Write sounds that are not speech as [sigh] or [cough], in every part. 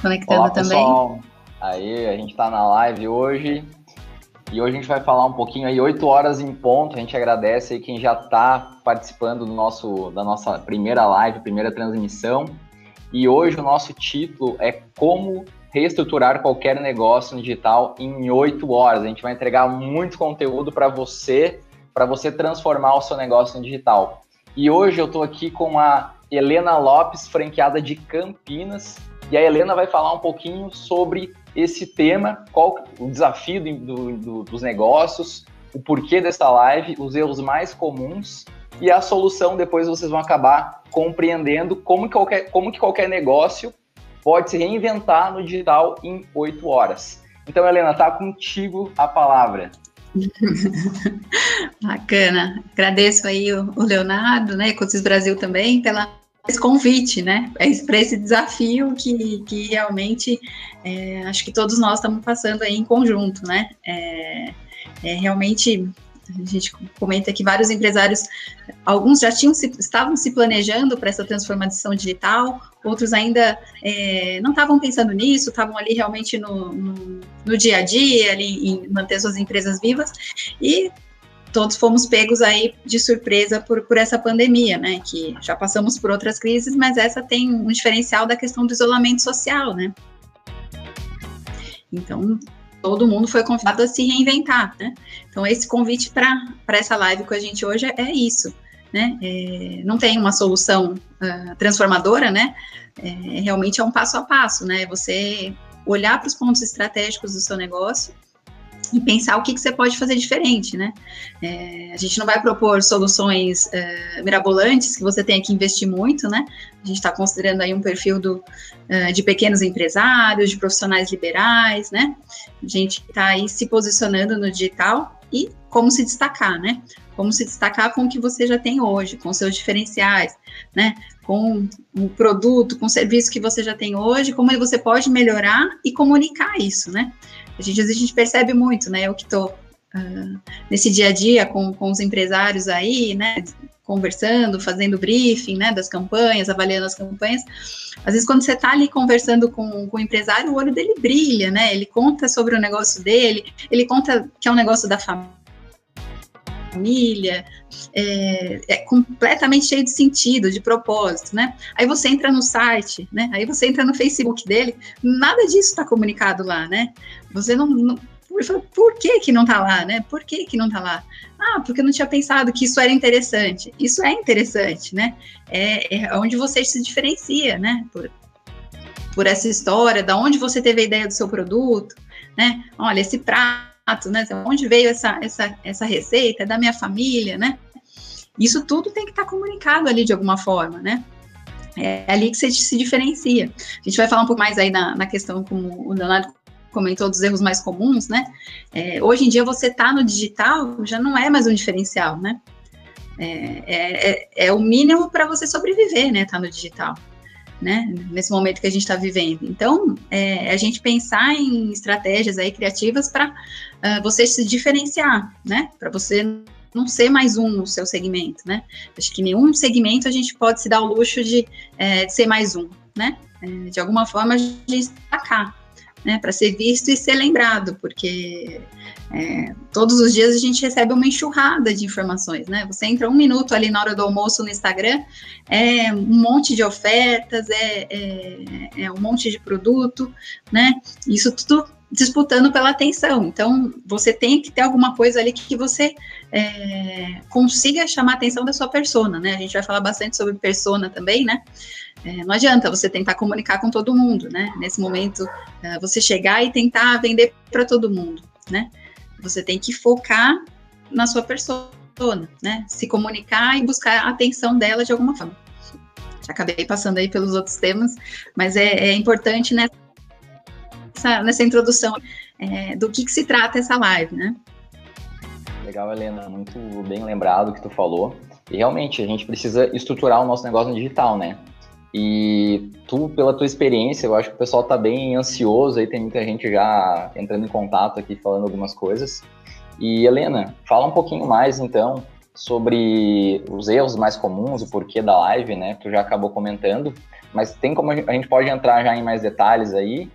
conectando Olá, também. Pessoal. Aí, a gente está na live hoje. E hoje a gente vai falar um pouquinho aí, 8 horas em ponto. A gente agradece aí quem já está participando do nosso, da nossa primeira live, primeira transmissão. E hoje o nosso título é Como reestruturar qualquer negócio no digital em 8 horas. A gente vai entregar muito conteúdo para você, para você transformar o seu negócio no digital. E hoje eu estou aqui com a Helena Lopes, franqueada de Campinas. E a Helena vai falar um pouquinho sobre esse tema, qual o desafio do, do, dos negócios, o porquê dessa live, os erros mais comuns e a solução. Depois vocês vão acabar compreendendo como que qualquer, como que qualquer negócio pode se reinventar no digital em oito horas. Então, Helena, tá contigo a palavra. [laughs] Bacana. Agradeço aí o, Leonardo, né, Ecosis Brasil também, pela esse convite, né, para esse desafio que, que realmente é, acho que todos nós estamos passando aí em conjunto, né, é, é realmente a gente comenta que vários empresários, alguns já tinham estavam se planejando para essa transformação digital, outros ainda é, não estavam pensando nisso, estavam ali realmente no, no, no, dia a dia, ali em manter suas empresas vivas, e todos fomos pegos aí de surpresa por, por essa pandemia, né? Que já passamos por outras crises, mas essa tem um diferencial da questão do isolamento social, né? Então, todo mundo foi convidado a se reinventar, né? Então, esse convite para essa live com a gente hoje é, é isso, né? É, não tem uma solução uh, transformadora, né? É, realmente é um passo a passo, né? Você olhar para os pontos estratégicos do seu negócio e pensar o que, que você pode fazer diferente, né? É, a gente não vai propor soluções é, mirabolantes que você tenha que investir muito, né? A gente está considerando aí um perfil do, é, de pequenos empresários, de profissionais liberais, né? A gente está aí se posicionando no digital e como se destacar, né? Como se destacar com o que você já tem hoje, com seus diferenciais, né? Com o produto, com o serviço que você já tem hoje, como você pode melhorar e comunicar isso, né? A gente, às vezes a gente percebe muito, né? Eu que estou uh, ah, nesse dia a dia com, com os empresários aí, né? Conversando, fazendo briefing, né? Das campanhas, avaliando as campanhas. Às vezes, quando você está ali conversando com, com o empresário, o olho dele brilha, né? Ele conta sobre o negócio dele, ele conta que é um negócio da família família, é, é, completamente cheio de sentido, de propósito, né? Aí você entra no site, né? Aí você entra no Facebook dele, nada disso está comunicado lá, né? Você não, não por que que não está lá, né? Por que que não está lá? Ah, porque eu não tinha pensado que isso era interessante. Isso é interessante, né? É, é onde você se diferencia, né? Por, por essa história, da onde você teve a ideia do seu produto, né? Olha, esse prato né? Onde veio essa, essa, essa receita? É da minha família, né? Isso tudo tem que estar comunicado ali de alguma forma, né? É ali que você se diferencia. A gente vai falar um pouco mais aí na, na questão, como o Leonardo comentou, dos erros mais comuns, né? É, hoje em dia, você tá no digital já não é mais um diferencial, né? É, é, é, é o mínimo para você sobreviver, né? Tá no digital né, nesse momento que a gente está vivendo. Então, é, a gente pensar em estratégias aí criativas para uh, ah, você se diferenciar, né, para você não ser mais um no seu segmento, né. Acho que nenhum segmento a gente pode se dar o luxo de, é, de ser mais um, né. É, de alguma forma a gente destacar, né, para ser visto e ser lembrado, porque é, todos os dias a gente recebe uma enxurrada de informações, né? Você entra um minuto ali na hora do almoço no Instagram, é um monte de ofertas, é, é, é um monte de produto, né? Isso tudo disputando pela atenção. Então, você tem que ter alguma coisa ali que você é, consiga chamar a atenção da sua persona, né? A gente vai falar bastante sobre persona também, né? É, não adianta você tentar comunicar com todo mundo, né? Nesse momento, é, você chegar e tentar vender para todo mundo, né? Você tem que focar na sua persona, né? Se comunicar e buscar a atenção dela de alguma forma. Já acabei passando aí pelos outros temas, mas é, é importante nessa, nessa introdução é, do que, que se trata essa live, né? Legal, Helena, muito bem lembrado que tu falou. E realmente, a gente precisa estruturar o nosso negócio no digital, né? E tu, pela tua experiência, eu acho que o pessoal está bem ansioso, aí tem muita gente já entrando em contato aqui, falando algumas coisas. E Helena, fala um pouquinho mais então sobre os erros mais comuns, o porquê da live, né? Tu já acabou comentando, mas tem como a gente pode entrar já em mais detalhes aí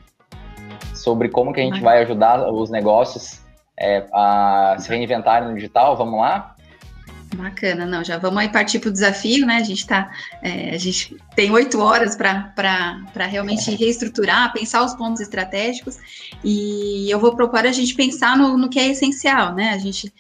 sobre como que a gente vai ajudar os negócios é, a se reinventarem no digital? Vamos lá? Bacana, não, já vamos aí partir para o desafio, né? A gente tá, é, a gente tem oito horas para realmente reestruturar, pensar os pontos estratégicos, e eu vou propor a gente pensar no, no que é essencial, né? A gente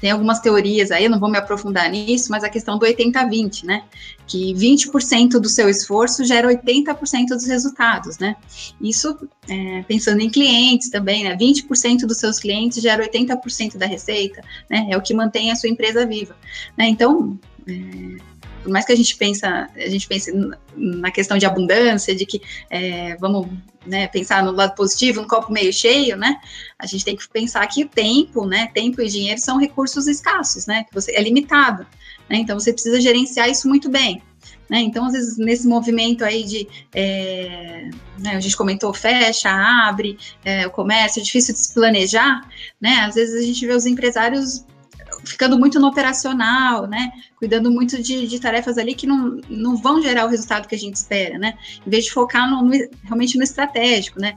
tem algumas teorias aí, não vou me aprofundar nisso, mas a questão do 80-20, né? Que 20% do seu esforço gera 80% dos resultados, né? Isso, é, pensando em clientes também, né? 20% dos seus clientes gera 80% da receita, né? É o que mantém a sua empresa viva, né? Então, é, por mais que a gente pensa, a gente pense na questão de abundância, de que é, vamos né, pensar no lado positivo, no copo meio cheio, né? A gente tem que pensar que o tempo, né? Tempo e dinheiro são recursos escassos, né? Que você é limitado, né? Então você precisa gerenciar isso muito bem. Né? Então, às vezes, nesse movimento aí de, é, né, a gente comentou, fecha, abre, é, o comércio, é difícil de se planejar, né? Às vezes a gente vê os empresários ficando muito no operacional, né? Cuidando muito de, de, tarefas ali que não, não vão gerar o resultado que a gente espera, né? Em vez de focar no, no, realmente no estratégico, né?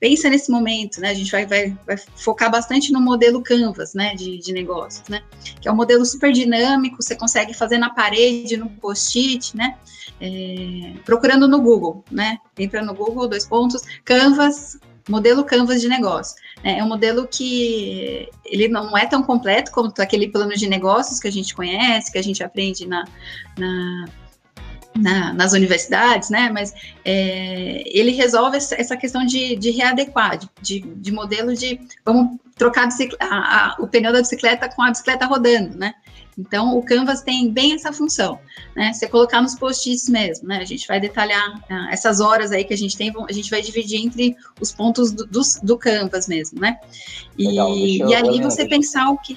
Pensa nesse momento, né? A gente vai, vai, vai focar bastante no modelo Canvas, né? De, de negócios, né? Que é um modelo super dinâmico, você consegue fazer na parede, no post-it, né? É, procurando no Google, né? Entra no Google, dois pontos, Canvas, modelo Canvas de negócio. É, é um modelo que ele não é tão completo como aquele plano de negócios que a gente conhece, que a gente aprende na, na na, nas universidades, né? Mas é, ele resolve essa questão de, de readequar, de, de, modelo de vamos trocar a, a, o pneu da bicicleta com a bicicleta rodando, né? Então, o Canvas tem bem essa função, né? Você colocar nos post-its mesmo, né? A gente vai detalhar uh, essas horas aí que a gente tem, a gente vai dividir entre os pontos do, do, do Canvas mesmo, né? E, Legal, eu, e ali você pensar o que.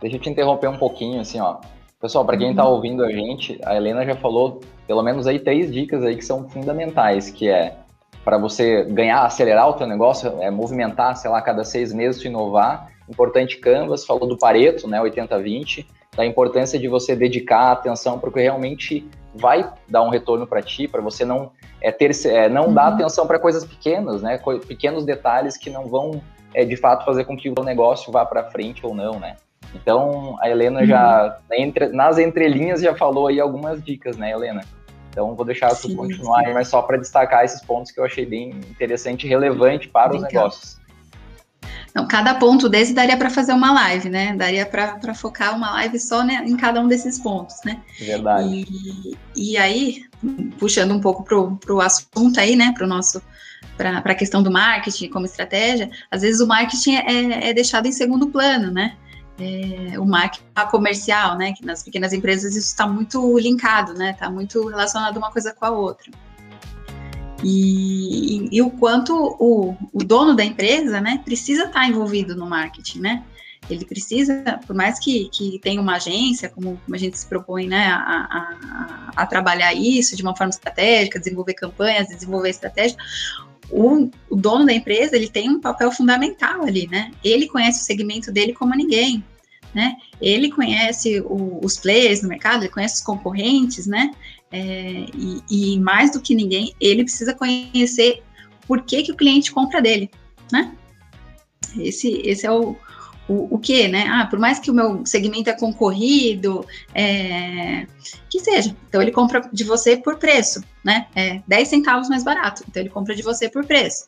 Deixa eu te interromper um pouquinho, assim, ó. Pessoal, para quem está uhum. ouvindo a gente, a Helena já falou pelo menos aí três dicas aí que são fundamentais, que é para você ganhar, acelerar o teu negócio, é movimentar, sei lá, cada seis meses, te inovar importante Canvas, falou do Pareto, né, 80-20, da importância de você dedicar atenção para o que realmente vai dar um retorno para ti, para você não é, ter, é, não uhum. dar atenção para coisas pequenas, né, pequenos detalhes que não vão é, de fato fazer com que o negócio vá para frente ou não, né. Então a Helena uhum. já entre, nas entrelinhas já falou aí algumas dicas, né, Helena? Então vou deixar tu continuar aí, mas só para destacar esses pontos que eu achei bem interessante e relevante para Legal. os negócios. Então, cada ponto desse daria para fazer uma live, né? Daria para focar uma live só né, em cada um desses pontos, né? Verdade. E, e aí, puxando um pouco para o assunto aí, né? Para o nosso para a questão do marketing como estratégia, às vezes o marketing é, é deixado em segundo plano, né? É, o marketing comercial, né? Que nas pequenas empresas isso está muito linkado, né? Está muito relacionado uma coisa com a outra. E, e, o quanto o, o, dono da empresa, né, precisa estar envolvido no marketing, né? Ele precisa, por mais que, que tenha uma agência, como, como a gente se propõe, né, a, a, a, trabalhar isso de uma forma estratégica, desenvolver campanhas, desenvolver estratégia, o, o, dono da empresa, ele tem um papel fundamental ali, né? Ele conhece o segmento dele como ninguém, né? Ele conhece o, os players no mercado, ele conhece os concorrentes, né? É, e, e, mais do que ninguém, ele precisa conhecer por que, que o cliente compra dele, né? Esse, esse é o, o, o que, né? Ah, por mais que o meu segmento é concorrido, é, que seja. Então, ele compra de você por preço, né? É 10 centavos mais barato. Então, ele compra de você por preço.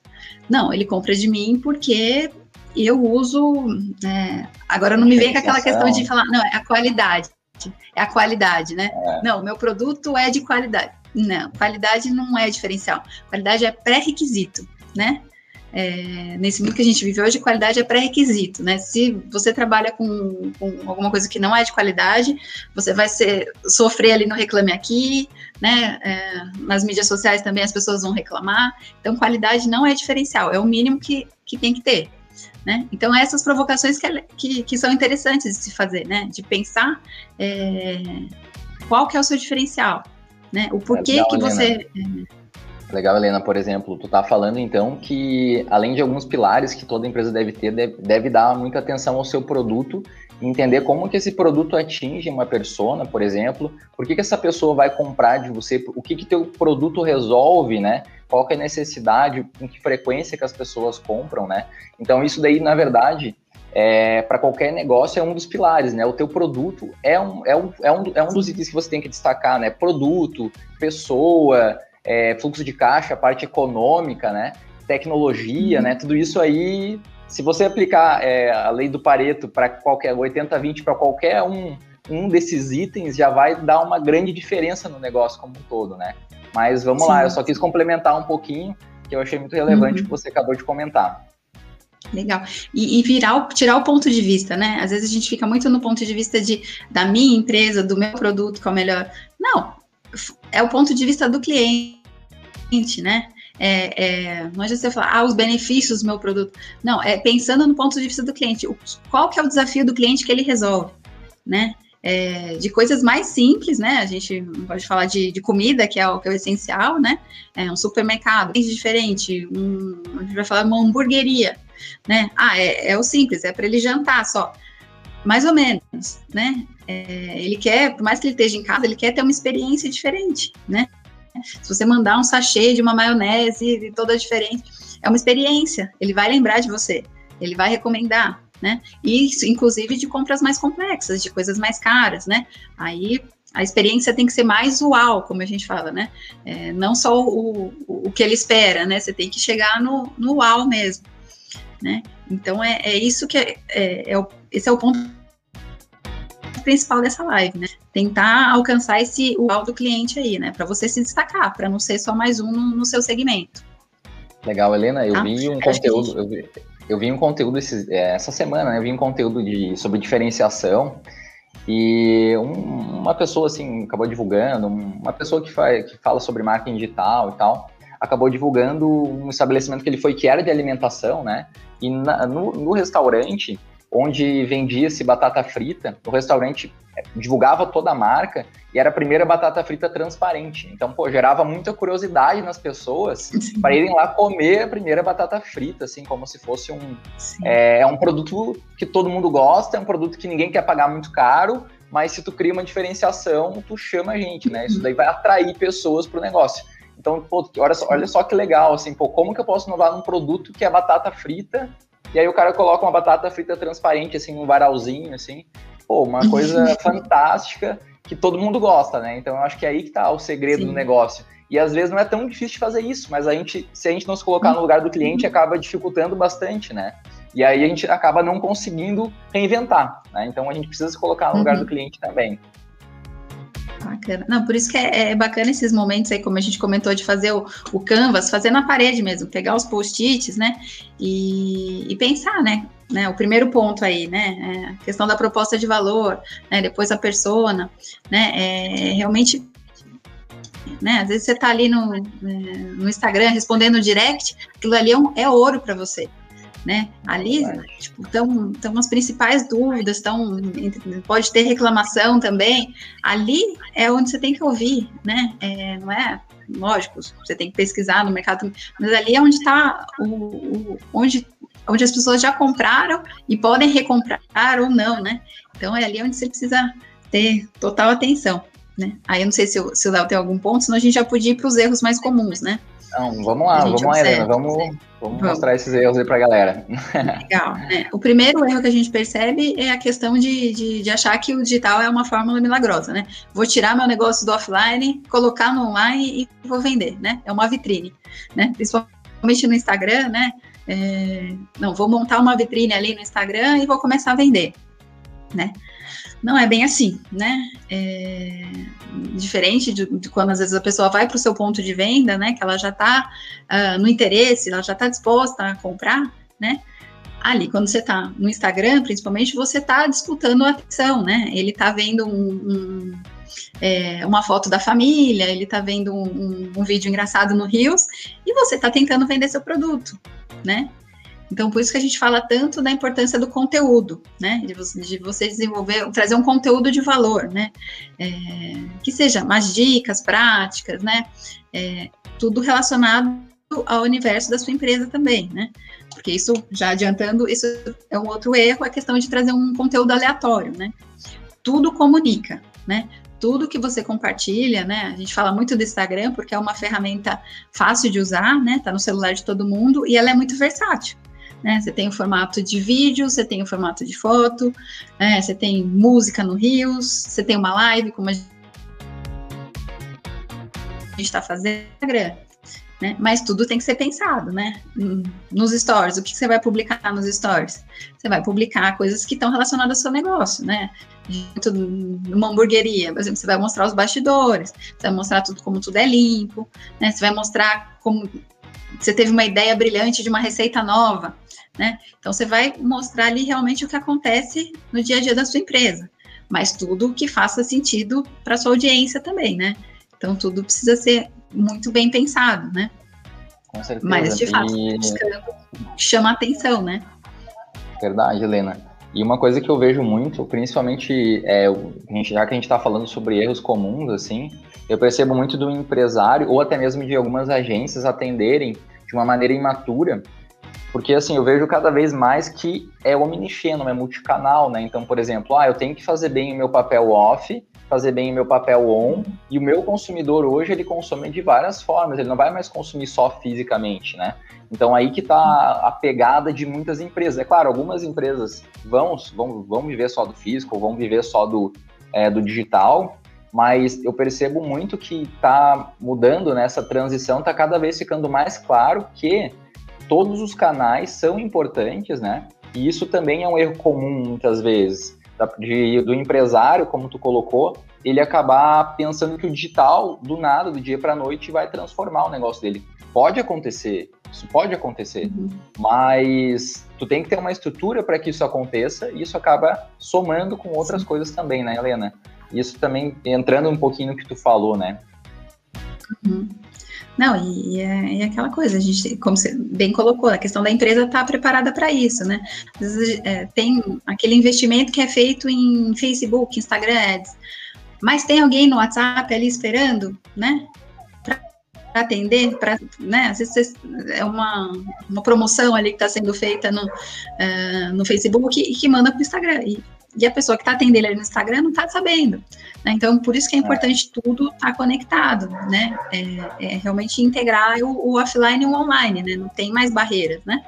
Não, ele compra de mim porque eu uso. É, agora não me vem com aquela questão de falar, não, é a qualidade é a qualidade, né? É. Não, meu produto é de qualidade. Não, qualidade não é diferencial. Qualidade é pré-requisito, né? É, nesse mundo que a gente vive hoje, qualidade é pré-requisito, né? Se você trabalha com, com, alguma coisa que não é de qualidade, você vai ser, sofrer ali no Reclame Aqui, né? É, nas mídias sociais também as pessoas vão reclamar. Então, qualidade não é diferencial, é o mínimo que, que tem que ter. Né? Então, essas provocações que, que, que, são interessantes de se fazer, né? De pensar é, qual que é o seu diferencial, né? O porquê Legal, que você... Legal, Helena, por exemplo, tu tá falando então que além de alguns pilares que toda empresa deve ter, deve, deve dar muita atenção ao seu produto entender como que esse produto atinge uma persona, por exemplo, por que, que essa pessoa vai comprar de você, o que que teu produto resolve, né? Qual que é a necessidade, com que frequência que as pessoas compram, né? Então isso daí, na verdade, é, para qualquer negócio é um dos pilares, né? O teu produto é um, é, um, é, um, é um dos itens que você tem que destacar, né? Produto, pessoa, é, fluxo de caixa, parte econômica, né? Tecnologia, né? Tudo isso aí se você aplicar é, a lei do Pareto para qualquer 80-20 para qualquer um, um desses itens, já vai dar uma grande diferença no negócio como um todo, né? Mas vamos Sim. lá, eu só quis complementar um pouquinho, que eu achei muito relevante uhum. que você acabou de comentar. Legal. E, e, virar, tirar o ponto de vista, né? Às vezes a gente fica muito no ponto de vista de, da minha empresa, do meu produto, que é o melhor. Não, é o ponto de vista do cliente, né? é, é, não adianta você falar, ah, os benefícios do meu produto. Não, é pensando no ponto de vista do cliente. O, qual que é o desafio do cliente que ele resolve, né? É, de coisas mais simples, né? A gente pode falar de, de comida, que é, o, que é o essencial, né? É um supermercado, é diferente. Um, a gente vai falar uma hamburgueria, né? Ah, é, é o simples, é para ele jantar só. Mais ou menos, né? É, ele quer, por mais que ele esteja em casa, ele quer ter uma experiência diferente, né? Se você mandar um sachê de uma maionese toda diferente, é uma experiência. Ele vai lembrar de você, ele vai recomendar, né? E isso, inclusive, de compras mais complexas, de coisas mais caras, né? Aí a experiência tem que ser mais uau, como a gente fala, né? É, não só o, o, o, que ele espera, né? Você tem que chegar no, no uau mesmo, né? Então é, é isso que é, é, é o, esse é o ponto principal dessa live, né? Tentar alcançar esse uau do cliente aí, né? Para você se destacar, para não ser só mais um no, no seu segmento. Legal, Helena. Eu tá? vi um conteúdo. Eu, vi, eu vi um conteúdo esse, é, essa semana, né? Eu vi um conteúdo de, sobre diferenciação. E um, uma pessoa assim acabou divulgando, uma pessoa que, faz, que fala sobre marketing digital e tal, acabou divulgando um estabelecimento que ele foi que era de alimentação, né? E na, no, no restaurante onde vendia-se batata frita. O restaurante é, divulgava toda a marca e era a primeira batata frita transparente. Então, pô, gerava muita curiosidade nas pessoas [laughs] para irem lá comer a primeira batata frita, assim, como se fosse um. É, é, um produto que todo mundo gosta, é um produto que ninguém quer pagar muito caro, mas se tu cria uma diferenciação, tu chama a gente, né? Isso daí vai atrair pessoas para o negócio. Então, pô, olha só, olha só que legal, assim, pô, como que eu posso inovar num produto que é batata frita e aí o cara coloca uma batata frita transparente, assim, um varalzinho, assim. Pô, uma [laughs] coisa fantástica que todo mundo gosta, né? Então eu acho que é aí que tá o segredo Sim. do negócio. E às vezes não é tão difícil de fazer isso, mas a gente, se a gente não se colocar no lugar do cliente, acaba dificultando bastante, né? E aí a gente acaba não conseguindo reinventar, né? Então a gente precisa se colocar no lugar uhum. do cliente também. Bacana. Não, por isso que é, é, bacana esses momentos aí, como a gente comentou, de fazer o, o canvas, fazer na parede mesmo, pegar os post-its, né? E, e, pensar, né? né? O primeiro ponto aí, né? É a questão da proposta de valor, né? Depois a persona, né? É, realmente né? Às vezes você está ali no, é, no Instagram respondendo direct, aquilo ali é, um, é ouro para você né? Ali, tipo, estão então, as principais dúvidas, estão, pode ter reclamação também. Ali é onde você tem que ouvir, né? É, não é lógico, você tem que pesquisar no mercado, mas ali é onde está o, o, onde onde as pessoas já compraram e podem recomprar ou não, né? Então é ali onde você precisa ter total atenção, né? Aí eu não sei se, o, se o Léo tem algum ponto, senão a gente já podia ir para os erros mais comuns, né? Então, vamos lá, vamos lá, Helena, vamos, vamos, vamos, mostrar esses erros aí para a galera. [laughs] Legal, né? O primeiro erro que a gente percebe é a questão de, de, de, achar que o digital é uma fórmula milagrosa, né? Vou tirar meu negócio do offline, colocar no online e vou vender, né? É uma vitrine, né? Principalmente no Instagram, né? É, não, vou montar uma vitrine ali no Instagram e vou começar a vender, né? Não é bem assim, né? É diferente de, de, quando às vezes a pessoa vai para o seu ponto de venda, né? Que ela já está uh, ah, no interesse, ela já está disposta a comprar, né? Ali, quando você está no Instagram, principalmente, você está disputando a atenção, né? Ele está vendo um, um, é, uma foto da família, ele está vendo um, um, vídeo engraçado no Rios e você está tentando vender seu produto, né? Então, por isso que a gente fala tanto da importância do conteúdo, né? De você, de você desenvolver, trazer um conteúdo de valor, né? É, que seja mais dicas práticas, né? É, tudo relacionado ao universo da sua empresa também, né? Porque isso, já adiantando, isso é um outro erro, a questão de trazer um conteúdo aleatório, né? Tudo comunica, né? Tudo que você compartilha, né? A gente fala muito do Instagram porque é uma ferramenta fácil de usar, né? Tá no celular de todo mundo e ela é muito versátil. Né? Você tem o formato de vídeo, você tem o formato de foto, né? você tem música no Rios, você tem uma live, como a gente está fazendo né? Mas tudo tem que ser pensado, né? Nos stories, o que você vai publicar nos stories? Você vai publicar coisas que estão relacionadas ao seu negócio, né? Uma hamburgueria, por exemplo, você vai mostrar os bastidores, você vai mostrar tudo como tudo é limpo, né? Você vai mostrar como você teve uma ideia brilhante de uma receita nova, né? Então você vai mostrar ali realmente o que acontece no dia a dia da sua empresa, mas tudo que faça sentido para sua audiência também, né? Então tudo precisa ser muito bem pensado, né? Com certeza. Mas de fato, e... chama atenção, né? Verdade, Helena. E uma coisa que eu vejo muito, principalmente é, já que a gente está falando sobre erros comuns, assim, eu percebo muito do empresário ou até mesmo de algumas agências atenderem de uma maneira imatura porque, assim, eu vejo cada vez mais que é omnichannel, é multicanal, né? Então, por exemplo, ah, eu tenho que fazer bem o meu papel off, fazer bem o meu papel on, e o meu consumidor hoje, ele consome de várias formas, ele não vai mais consumir só fisicamente, né? Então, aí que está a pegada de muitas empresas. É claro, algumas empresas vão, vão, vão viver só do físico, vão viver só do, é, do digital, mas eu percebo muito que está mudando nessa né? transição, está cada vez ficando mais claro que todos os canais são importantes, né? E isso também é um erro comum muitas vezes de, do empresário, como tu colocou, ele acabar pensando que o digital, do nada, do dia para a noite, vai transformar o negócio dele. Pode acontecer, isso pode acontecer, uhum. mas tu tem que ter uma estrutura para que isso aconteça e isso acaba somando com outras Sim. coisas também, né, Helena? Isso também entrando um pouquinho no que tu falou, né? Uhum. Não, é, e, é, aquela coisa, a gente, como você bem colocou, a questão da empresa estar tá preparada para isso, né? Vezes é, tem aquele investimento que é feito em Facebook, Instagram Ads, mas tem alguém no WhatsApp ali esperando, né? Para atender, para, né? Às vezes é uma, uma promoção ali que está sendo feita no, uh, no Facebook e que manda para o Instagram. E, e a pessoa que está atendendo ali no Instagram não está sabendo. Né? Então, por isso que é importante é. tudo estar tá conectado, né? É, é realmente integrar o, o, offline e o online, né? Não tem mais barreiras, né?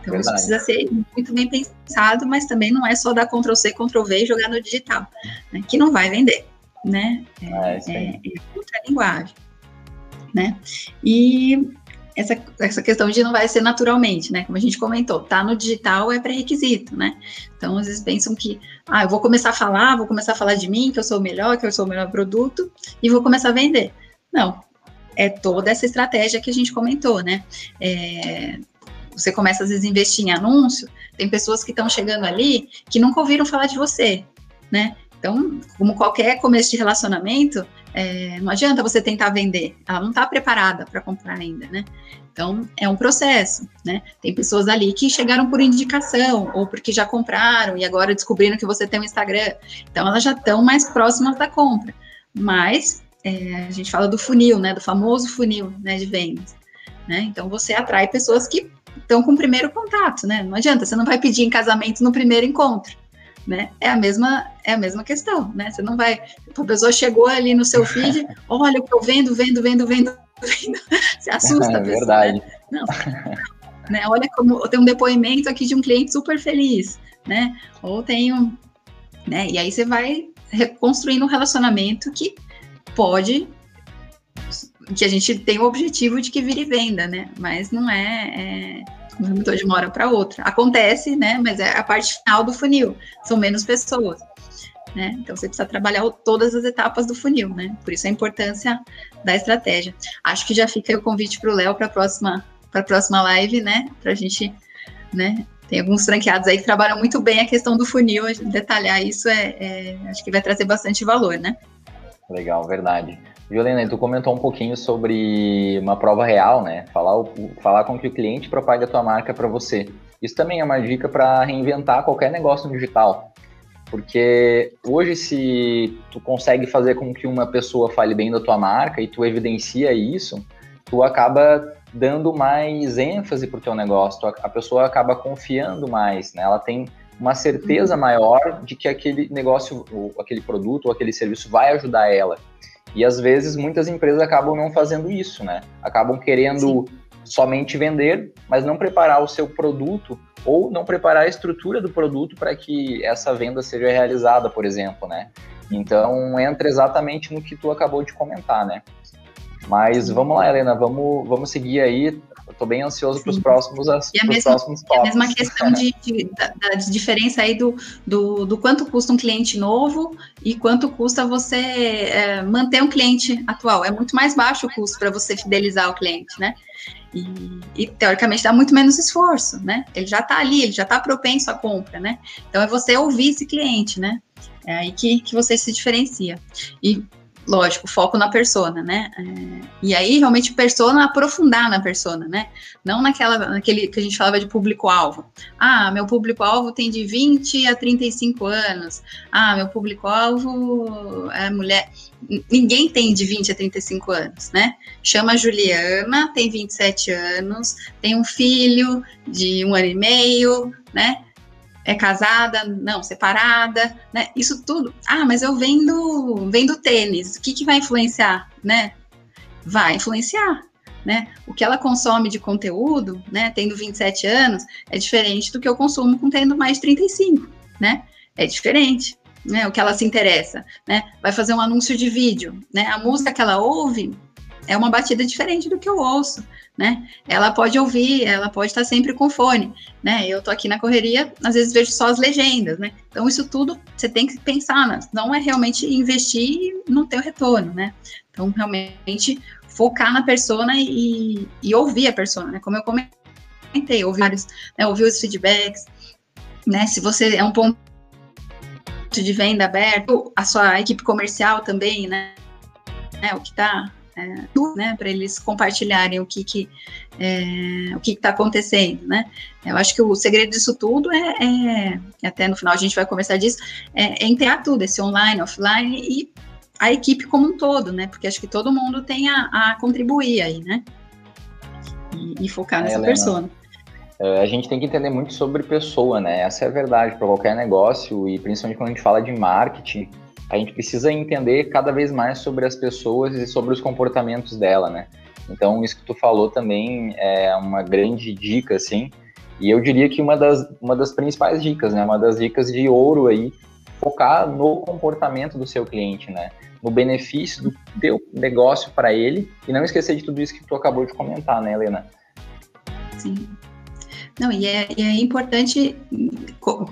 Então, Verdade. isso precisa ser muito bem pensado, mas também não é só dar Ctrl C, Ctrl V e jogar no digital, né? que não vai vender, né? É, é, é outra linguagem, né? E essa, essa questão de não vai ser naturalmente, né? Como a gente comentou, tá no digital é pré-requisito, né? Então, às vezes pensam que, ah, eu vou começar a falar, vou começar a falar de mim, que eu sou o melhor, que eu sou o melhor produto, e vou começar a vender. Não, é toda essa estratégia que a gente comentou, né? É, você começa às vezes a investir em anúncio, tem pessoas que estão chegando ali que nunca ouviram falar de você, né? Então, como qualquer começo de relacionamento, é, não adianta você tentar vender, ela não está preparada para comprar ainda, né? Então, é um processo, né? Tem pessoas ali que chegaram por indicação, ou porque já compraram e agora descobriram que você tem um Instagram. Então, elas já estão mais próximas da compra. Mas, é, a gente fala do funil, né? Do famoso funil né, de vendas. Né? Então, você atrai pessoas que estão com o primeiro contato, né? Não adianta, você não vai pedir em casamento no primeiro encontro né? É a mesma é a mesma questão, né? Você não vai, a pessoa chegou ali no seu feed, [laughs] olha o que eu vendo, vendo, vendo, vendo, vendo. Você assusta [laughs] é, a pessoa. Verdade. Né? Não, né? Olha como tem um depoimento aqui de um cliente super feliz, né? Ou tem um, né? E aí você vai reconstruindo um relacionamento que pode que a gente tem o objetivo de que vire venda, né? Mas não é, é mudou de uma hora para outra. Acontece, né? Mas é a parte final do funil. São menos pessoas. Né? Então você precisa trabalhar todas as etapas do funil, né? Por isso a importância da estratégia. Acho que já fica o convite para o Léo para a próxima, para a próxima live, né? Para a gente, né? Tem alguns franqueados aí que trabalham muito bem a questão do funil. Detalhar isso é, é acho que vai trazer bastante valor, né? Legal, verdade. Violena, tu comentou um pouquinho sobre uma prova real, né? Falar, falar com que o cliente propague a tua marca para você. Isso também é uma dica para reinventar qualquer negócio digital. Porque hoje, se tu consegue fazer com que uma pessoa fale bem da tua marca e tu evidencia isso, tu acaba dando mais ênfase para o teu negócio, a pessoa acaba confiando mais, né? Ela tem uma certeza uhum. maior de que aquele negócio, ou aquele produto ou aquele serviço vai ajudar ela. E às vezes muitas empresas acabam não fazendo isso, né? Acabam querendo Sim. Somente vender, mas não preparar o seu produto ou não preparar a estrutura do produto para que essa venda seja realizada, por exemplo, né? Então entra exatamente no que tu acabou de comentar, né? Mas vamos lá, Helena, vamos, vamos seguir aí. Estou bem ansioso para os próximos, e a mesma, próximos tópicos. a mesma questão de, de, da, da, diferença aí do, do, do, quanto custa um cliente novo e quanto custa você é, manter um cliente atual. É muito mais baixo o custo para você fidelizar o cliente, né? E, e, teoricamente dá muito menos esforço, né? Ele já está ali, ele já está propenso à compra, né? Então é você ouvir esse cliente, né? É aí que, que você se diferencia. E lógico, foco na persona, né? É, e aí, realmente, persona, aprofundar na persona, né? Não naquela, naquele que a gente falava de público-alvo. Ah, meu público-alvo tem de 20 a 35 anos. Ah, meu público-alvo é mulher. Ninguém tem de 20 a 35 anos, né? Chama Juliana, tem 27 anos, tem um filho de um ano e meio, né? É casada, não, separada, né? Isso tudo. Ah, mas eu vendo, vendo tênis. O que, que vai influenciar, né? Vai influenciar, né? O que ela consome de conteúdo, né? Tendo 27 anos, é diferente do que eu consumo com tendo mais de 35, né? É diferente. Né, o que ela se interessa, né? Vai fazer um anúncio de vídeo, né? A música que ela ouve é uma batida diferente do que eu ouço, né? Ela pode ouvir, ela pode estar sempre com fone, né? Eu tô aqui na correria, às vezes vejo só as legendas, né? Então isso tudo você tem que pensar, né? não é realmente investir e não ter o retorno, né? Então realmente focar na persona e, e ouvir a persona, né? Como eu comentei, ouvir vários, né? ouvir os feedbacks, né? Se você é um ponto de venda aberto, a sua equipe comercial também, né? É, o que está é, né, para eles compartilharem o que que é, o que está acontecendo, né? Eu acho que o segredo disso tudo é, é, até no final a gente vai conversar disso, é, é integrar tudo, esse online, offline e a equipe como um todo, né? Porque acho que todo mundo tem a, a contribuir aí, né? E, e focar nessa Helena, persona. É, a gente tem que entender muito sobre pessoa, né? Essa é a verdade para qualquer negócio e principalmente quando a gente fala de marketing a gente precisa entender cada vez mais sobre as pessoas e sobre os comportamentos dela, né? Então, isso que tu falou também é uma grande dica, assim, e eu diria que uma das, uma das principais dicas, né? Uma das dicas de ouro aí, focar no comportamento do seu cliente, né? No benefício do teu negócio para ele e não esquecer de tudo isso que tu acabou de comentar, né, Helena? Sim. Não, e é, e é importante,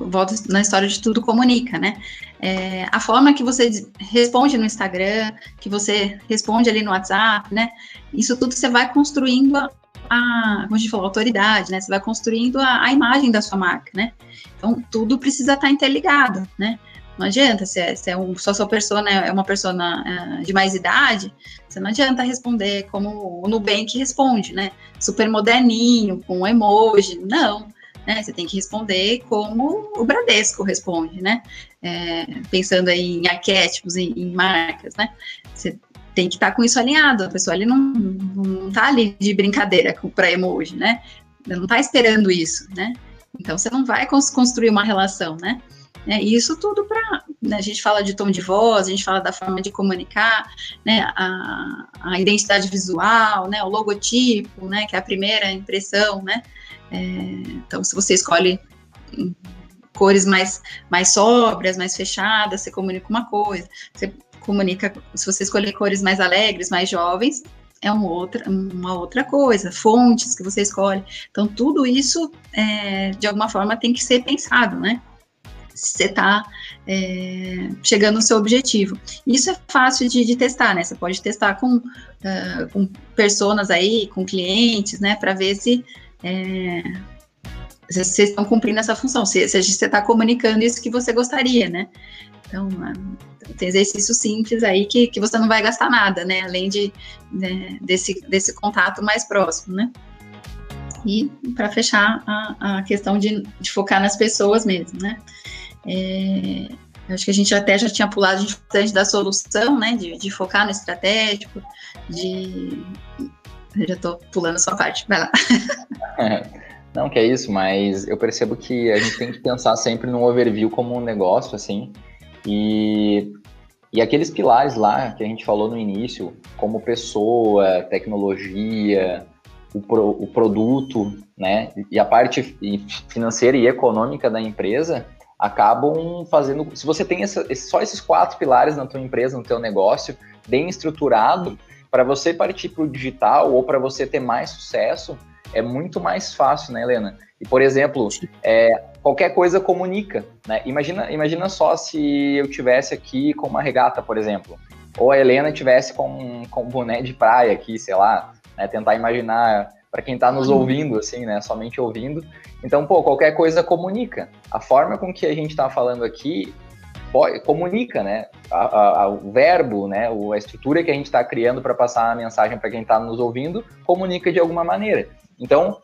volta na história de tudo comunica, né? É, a forma que você responde no Instagram, que você responde ali no WhatsApp, né? Isso tudo você vai construindo a, a como a gente falou, autoridade, né? Você vai construindo a, a imagem da sua marca, né? Então, tudo precisa estar interligado, né? Não adianta, se é, se é um, só sua persona é uma persona uh, de mais idade, você não adianta responder como o Nubank responde, né? Super moderninho, com emoji. Não, né? Você tem que responder como o Bradesco responde, né? É, pensando aí em arquétipos, em, em, marcas, né? Você tem que estar tá com isso alinhado. A pessoa ali não, não tá ali de brincadeira para emoji, né? Não está esperando isso, né? Então você não vai construir uma relação, né? Né? E isso tudo para. Né, a gente fala de tom de voz, a gente fala da forma de comunicar, né, a, a identidade visual, né, o logotipo, né, que é a primeira impressão. Né? É, então, se você escolhe cores mais, mais sóbrias, mais fechadas, você comunica uma coisa. Você comunica, se você escolher cores mais alegres, mais jovens, é uma outra, uma outra coisa. Fontes que você escolhe. Então, tudo isso, é, de alguma forma, tem que ser pensado, né? Você está é, chegando no seu objetivo. Isso é fácil de, de testar, né? Você pode testar com, uh, com personas aí, com clientes, né? Para ver se é, vocês estão cumprindo essa função, se, se você está comunicando isso que você gostaria, né? Então, tem exercício simples aí que, que você não vai gastar nada, né? Além de, né, desse, desse contato mais próximo, né? E para fechar a, a questão de, de, focar nas pessoas mesmo, né? É, acho que a gente até já tinha pulado bastante da solução, né, de, de, focar no estratégico, de Eu já estou pulando a sua parte, vai lá. [laughs] Não, que é isso, mas eu percebo que a gente tem que pensar sempre no overview como um negócio, assim, e, e aqueles pilares lá que a gente falou no início, como pessoa, tecnologia, o, pro, o produto, né, e a parte financeira e econômica da empresa, acabam fazendo. Se você tem essa, só esses quatro pilares na tua empresa, no teu negócio, bem estruturado, para você partir para o digital ou para você ter mais sucesso, é muito mais fácil, né, Helena? E, por exemplo, é, qualquer coisa comunica, né? Imagina, imagina só se eu tivesse aqui com uma regata, por exemplo, ou a Helena tivesse com, com um boné de praia aqui, sei lá, né? tentar imaginar para quem está nos ouvindo, assim, né? Somente ouvindo. Então, pô, qualquer coisa comunica. A forma com que a gente está falando aqui pode, comunica, né? A, a, o verbo, né? A estrutura que a gente está criando para passar a mensagem para quem está nos ouvindo comunica de alguma maneira. Então,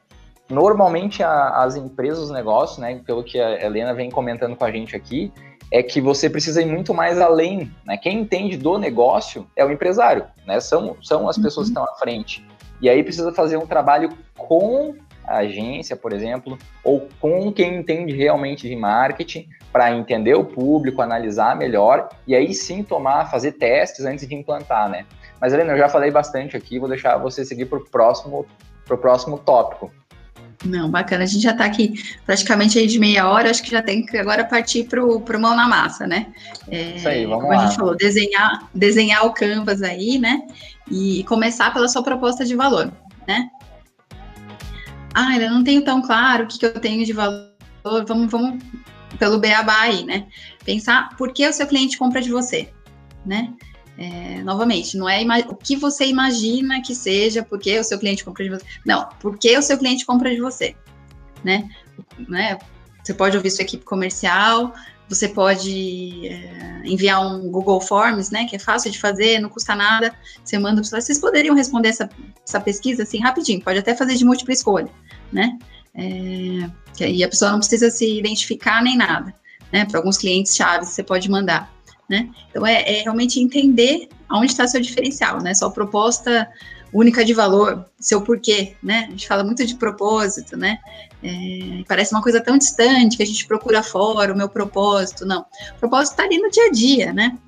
normalmente a, as empresas, os negócios, né? Pelo que a Helena vem comentando com a gente aqui, é que você precisa ir muito mais além. Né? Quem entende do negócio é o empresário, né? São, são as pessoas uhum. que estão à frente. E aí precisa fazer um trabalho com a agência, por exemplo, ou com quem entende realmente de marketing, para entender o público, analisar melhor e aí sim tomar, fazer testes antes de implantar, né? Mas Helena, eu já falei bastante aqui, vou deixar você seguir para o próximo, pro próximo tópico. Não, bacana. A gente já está aqui praticamente aí de meia hora, acho que já tem que agora partir para o mão na massa, né? É, Isso aí, vamos como lá. a gente falou, desenhar, desenhar o canvas aí, né? E começar pela sua proposta de valor, né? Ah, eu não tenho tão claro o que, que eu tenho de valor. Vamos, vamos pelo beabá aí, né? Pensar por que o seu cliente compra de você, né? É, novamente, não é o que você imagina que seja porque o seu cliente compra de você. Não, porque o seu cliente compra de você, né? né? Você pode ouvir sua equipe comercial, você pode é, enviar um Google Forms, né? Que é fácil de fazer, não custa nada. Você manda para vocês poderiam responder essa, essa pesquisa assim rapidinho, pode até fazer de múltipla escolha, né? É, e a pessoa não precisa se identificar nem nada, né? Para alguns clientes chaves você pode mandar né? Então é, é realmente entender aonde está seu diferencial, né? Sua proposta única de valor, seu porquê, né? A gente fala muito de propósito, né? É, parece uma coisa tão distante que a gente procura fora o meu propósito, não. O propósito está ali no dia a dia, né?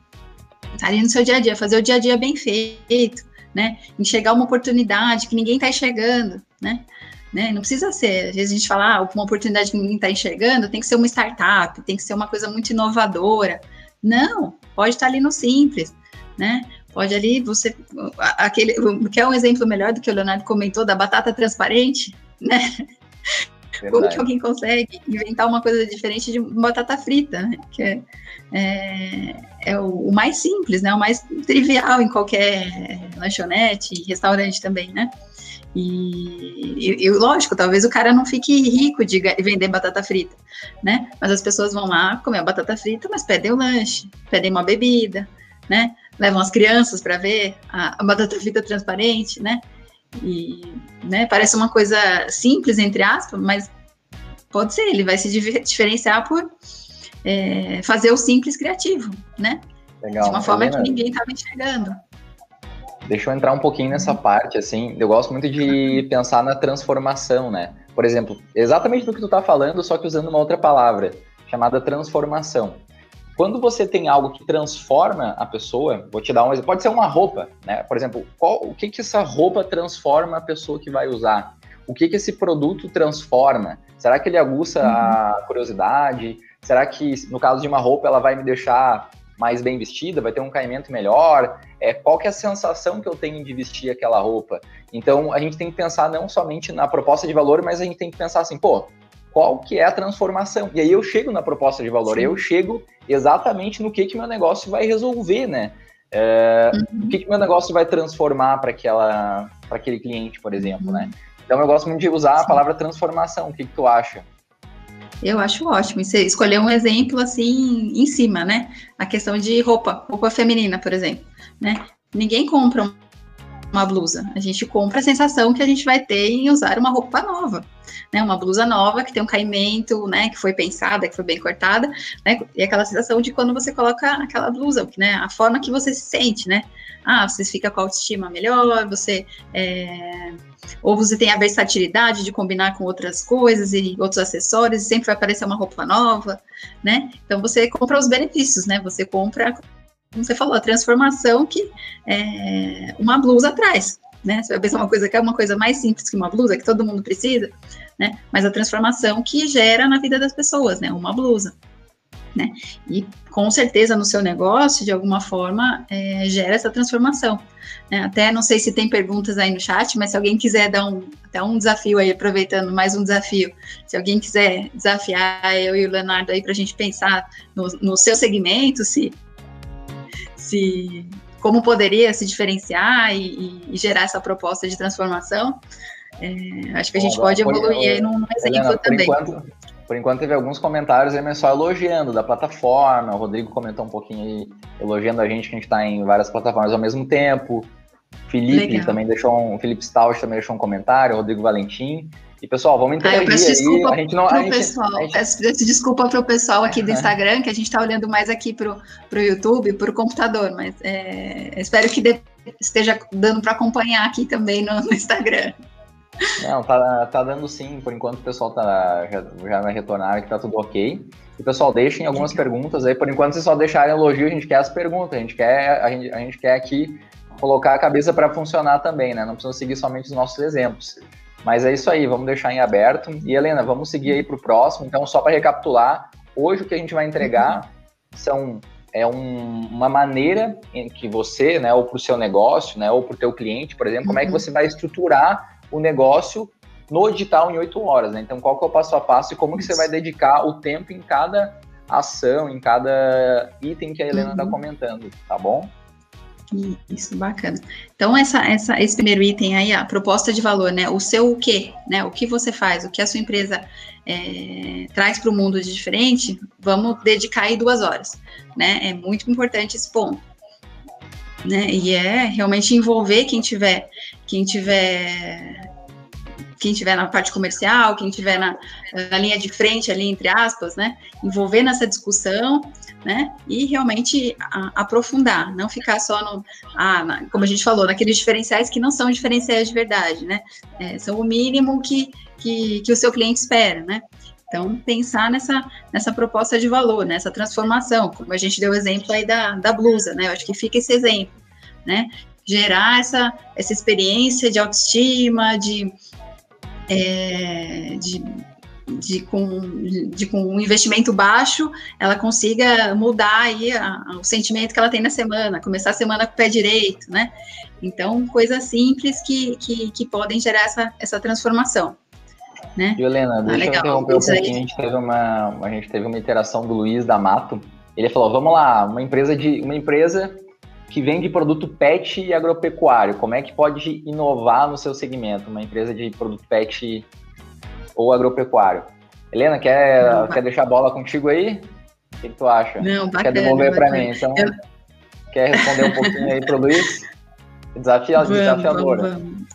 Está ali no seu dia a dia, fazer o dia a dia bem feito, né? Enxergar uma oportunidade que ninguém está enxergando, né? né? Não precisa ser, às vezes a gente fala, ah, uma oportunidade que ninguém está enxergando, tem que ser uma startup, tem que ser uma coisa muito inovadora, não, pode estar ali no simples, né? Pode ali você aquele que é um exemplo melhor do que o Leonardo comentou da batata transparente, né? Como que alguém consegue inventar uma coisa diferente de batata frita, né? Que é, é, é o, o, mais simples, né? O mais trivial em qualquer lanchonete, restaurante também, né? E, e, lógico, talvez o cara não fique rico de vender batata frita, né? Mas as pessoas vão lá comer a batata frita, mas pedem o lanche, pedem uma bebida, né? Levam as crianças para ver a, a, batata frita transparente, né? E né, parece uma coisa simples, entre aspas, mas pode ser, ele vai se diferenciar por é, fazer o simples criativo, né? Legal. De uma forma que ninguém estava enxergando. Deixa eu entrar um pouquinho nessa uhum. parte, assim, eu gosto muito de pensar na transformação, né? Por exemplo, exatamente do que tu tá falando, só que usando uma outra palavra, chamada transformação. Quando você tem algo que transforma a pessoa, vou te dar um exemplo, pode ser uma roupa, né? Por exemplo, qual, o que que essa roupa transforma a pessoa que vai usar? O que que esse produto transforma? Será que ele aguça uhum. a curiosidade? Será que, no caso de uma roupa, ela vai me deixar mais bem vestida, vai ter um caimento melhor, é, qual que é a sensação que eu tenho de vestir aquela roupa. Então, a gente tem que pensar não somente na proposta de valor, mas a gente tem que pensar assim, pô, qual que é a transformação? E aí eu chego na proposta de valor, Sim. eu chego exatamente no que que meu negócio vai resolver, né? É, uhum. O que que meu negócio vai transformar para aquela para aquele cliente, por exemplo, né? uhum. né? Então eu gosto muito de usar Sim. a palavra transformação. O que que tu acha? Eu acho ótimo. E você escolheu um exemplo assim em cima, né? A questão de roupa, roupa feminina, por exemplo, né? Ninguém compra uma blusa? A gente compra a sensação que a gente vai ter em usar uma roupa nova, né? Uma blusa nova que tem um caimento, né? Que foi pensada, que foi bem cortada, né? E aquela sensação de quando você coloca aquela blusa, né? A forma que você se sente, né? Ah, você fica com a autoestima melhor, você é, ou você tem a versatilidade de combinar com outras coisas e outros acessórios, e sempre vai aparecer uma roupa nova, né? Então você compra os benefícios, né? Você compra, como você falou, a transformação que é, uma blusa traz, né? Você vai pensar uma coisa que é uma coisa mais simples que uma blusa, que todo mundo precisa, né? Mas a transformação que gera na vida das pessoas, né? Uma blusa né? E com certeza no seu negócio, de alguma forma, é, gera essa transformação. Né? Até não sei se tem perguntas aí no chat, mas se alguém quiser dar um, até um desafio aí, aproveitando mais um desafio, se alguém quiser desafiar eu e o Leonardo aí para a gente pensar no, no seu segmento, se, se como poderia se diferenciar e, e gerar essa proposta de transformação, é, acho que a gente Bom, pode evoluir aí num, exemplo Helena, também. Por enquanto, por enquanto teve alguns comentários aí, só elogiando da plataforma. O Rodrigo comentou um pouquinho aí, elogiando a gente que a gente está em várias plataformas ao mesmo tempo. Felipe Legal. também deixou um. Felipe Stout também deixou um comentário, Rodrigo Valentim. E pessoal, vamos interagir ah, eu peço desculpa aí. A gente não, a gente, pessoal. A gente... Peço, peço desculpa para o pessoal aqui do [laughs] Instagram, que a gente está olhando mais aqui para o YouTube, para o computador, mas é, espero que dê, esteja dando para acompanhar aqui também no, no Instagram. Não, tá, tá dando sim, por enquanto o pessoal tá, já, já vai retornar que tá tudo ok. E pessoal, deixem algumas perguntas aí, por enquanto vocês só deixarem elogio, a gente quer as perguntas, a gente quer, a gente, a gente quer aqui colocar a cabeça para funcionar também, né? Não precisa seguir somente os nossos exemplos. Mas é isso aí, vamos deixar em aberto. E Helena, vamos seguir aí para o próximo. Então, só para recapitular, hoje o que a gente vai entregar são é um, uma maneira em que você, né, ou para o seu negócio, né, ou para o teu cliente, por exemplo, como é que você vai estruturar o negócio no digital em oito horas, né? Então, qual que é o passo a passo e como que você vai dedicar o tempo em cada ação, em cada item que a Helena está uhum. comentando, tá bom? Isso, bacana. Então, essa, essa, esse primeiro item aí, a proposta de valor, né? O seu o quê, né? O que você faz, o que a sua empresa é, traz para o mundo de diferente, vamos dedicar aí duas horas, né? É muito importante esse ponto. Né? E é realmente envolver quem tiver, quem tiver quem tiver na parte comercial, quem tiver na, na, linha de frente ali, entre aspas, né, envolver nessa discussão, né, e realmente a, aprofundar, não ficar só no, ah, na, como a gente falou, naqueles diferenciais que não são diferenciais de verdade, né, é, são o mínimo que, que, que o seu cliente espera, né, então, pensar nessa, nessa proposta de valor, nessa transformação, como a gente deu o exemplo aí da, da blusa, né? Eu acho que fica esse exemplo, né? Gerar essa, essa experiência de autoestima, de, é, de, de, com, de com um investimento baixo, ela consiga mudar aí a, a, o sentimento que ela tem na semana, começar a semana com o pé direito, né? Então, coisas simples que, que, que podem gerar essa, essa transformação né? Helena, ah, deixa ah, eu interromper um pouquinho. A gente, teve uma, a gente teve uma interação do Luiz da Mato. Ele falou: vamos lá, uma empresa de uma empresa que vende produto pet e agropecuário. Como é que pode inovar no seu segmento? Uma empresa de produto pet ou agropecuário. Helena, quer, Não, quer deixar a bola contigo aí? O que, que tu acha? Não, bacana, quer devolver para mim? Então, eu... quer responder um pouquinho aí pro Luiz? [laughs] Desafio, desafiadora. Vamos,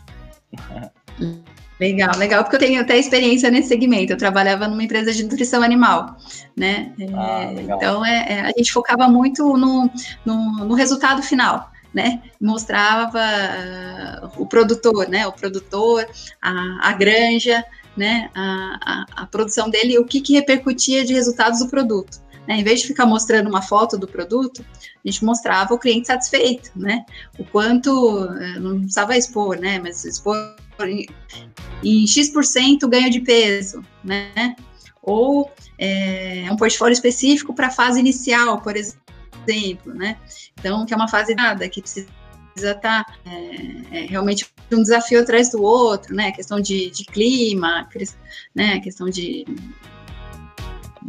vamos. [laughs] Legal, legal, porque eu tenho até experiência nesse segmento. Eu trabalhava numa empresa de nutrição animal, né? Ah, é, então é, é, a gente focava muito no, no, no resultado final. Né, mostrava uh, o produtor, né, o produtor, a, a granja, né, a, a, a, produção dele, o que, que repercutia de resultados do produto. Né? Em vez de ficar mostrando uma foto do produto, a gente mostrava o cliente satisfeito, né, o quanto, eh, não precisava expor, né, mas expor em X% ganho de peso, né? Ou é, um portfólio específico para a fase inicial, por exemplo, né? Então, que é uma fase nada, que precisa estar tá, é, é, realmente um desafio atrás do outro, né? Questão de, de clima, né? Questão de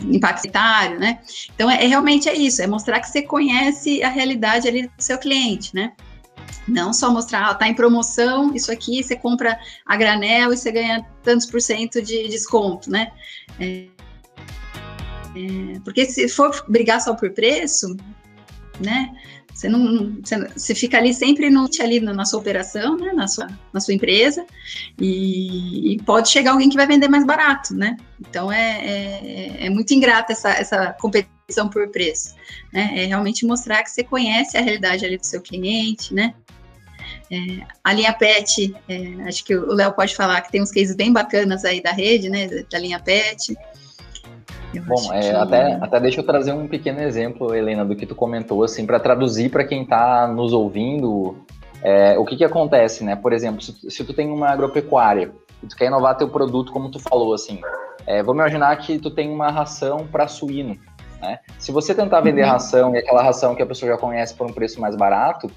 impacto sanitário, né? Então, é, é, realmente é isso, é mostrar que você conhece a realidade ali do seu cliente, né? Não só mostrar, está em promoção, isso aqui você compra a granel e você ganha tantos por cento de desconto, né? É, é, porque se for brigar só por preço, né? Você não, você, você fica ali sempre no, ali na sua operação, né, na sua, na sua empresa, e, e pode chegar alguém que vai vender mais barato, né? Então é, é, é muito ingrata essa, essa competição por preço, né? É realmente mostrar que você conhece a realidade ali do seu cliente, né? É, a linha PET, é, acho que o Léo pode falar que tem uns cases bem bacanas aí da rede, né, da linha PET. Eu Bom, é, que... até, até deixa eu trazer um pequeno exemplo, Helena, do que tu comentou, assim, para traduzir para quem está nos ouvindo, é, o que que acontece, né? Por exemplo, se, se, tu tem uma agropecuária e tu quer inovar teu produto, como tu falou, assim, é, vamos imaginar que tu tem uma ração para suíno, né? Se você tentar vender uhum. ração e aquela ração que a pessoa já conhece por um preço mais barato,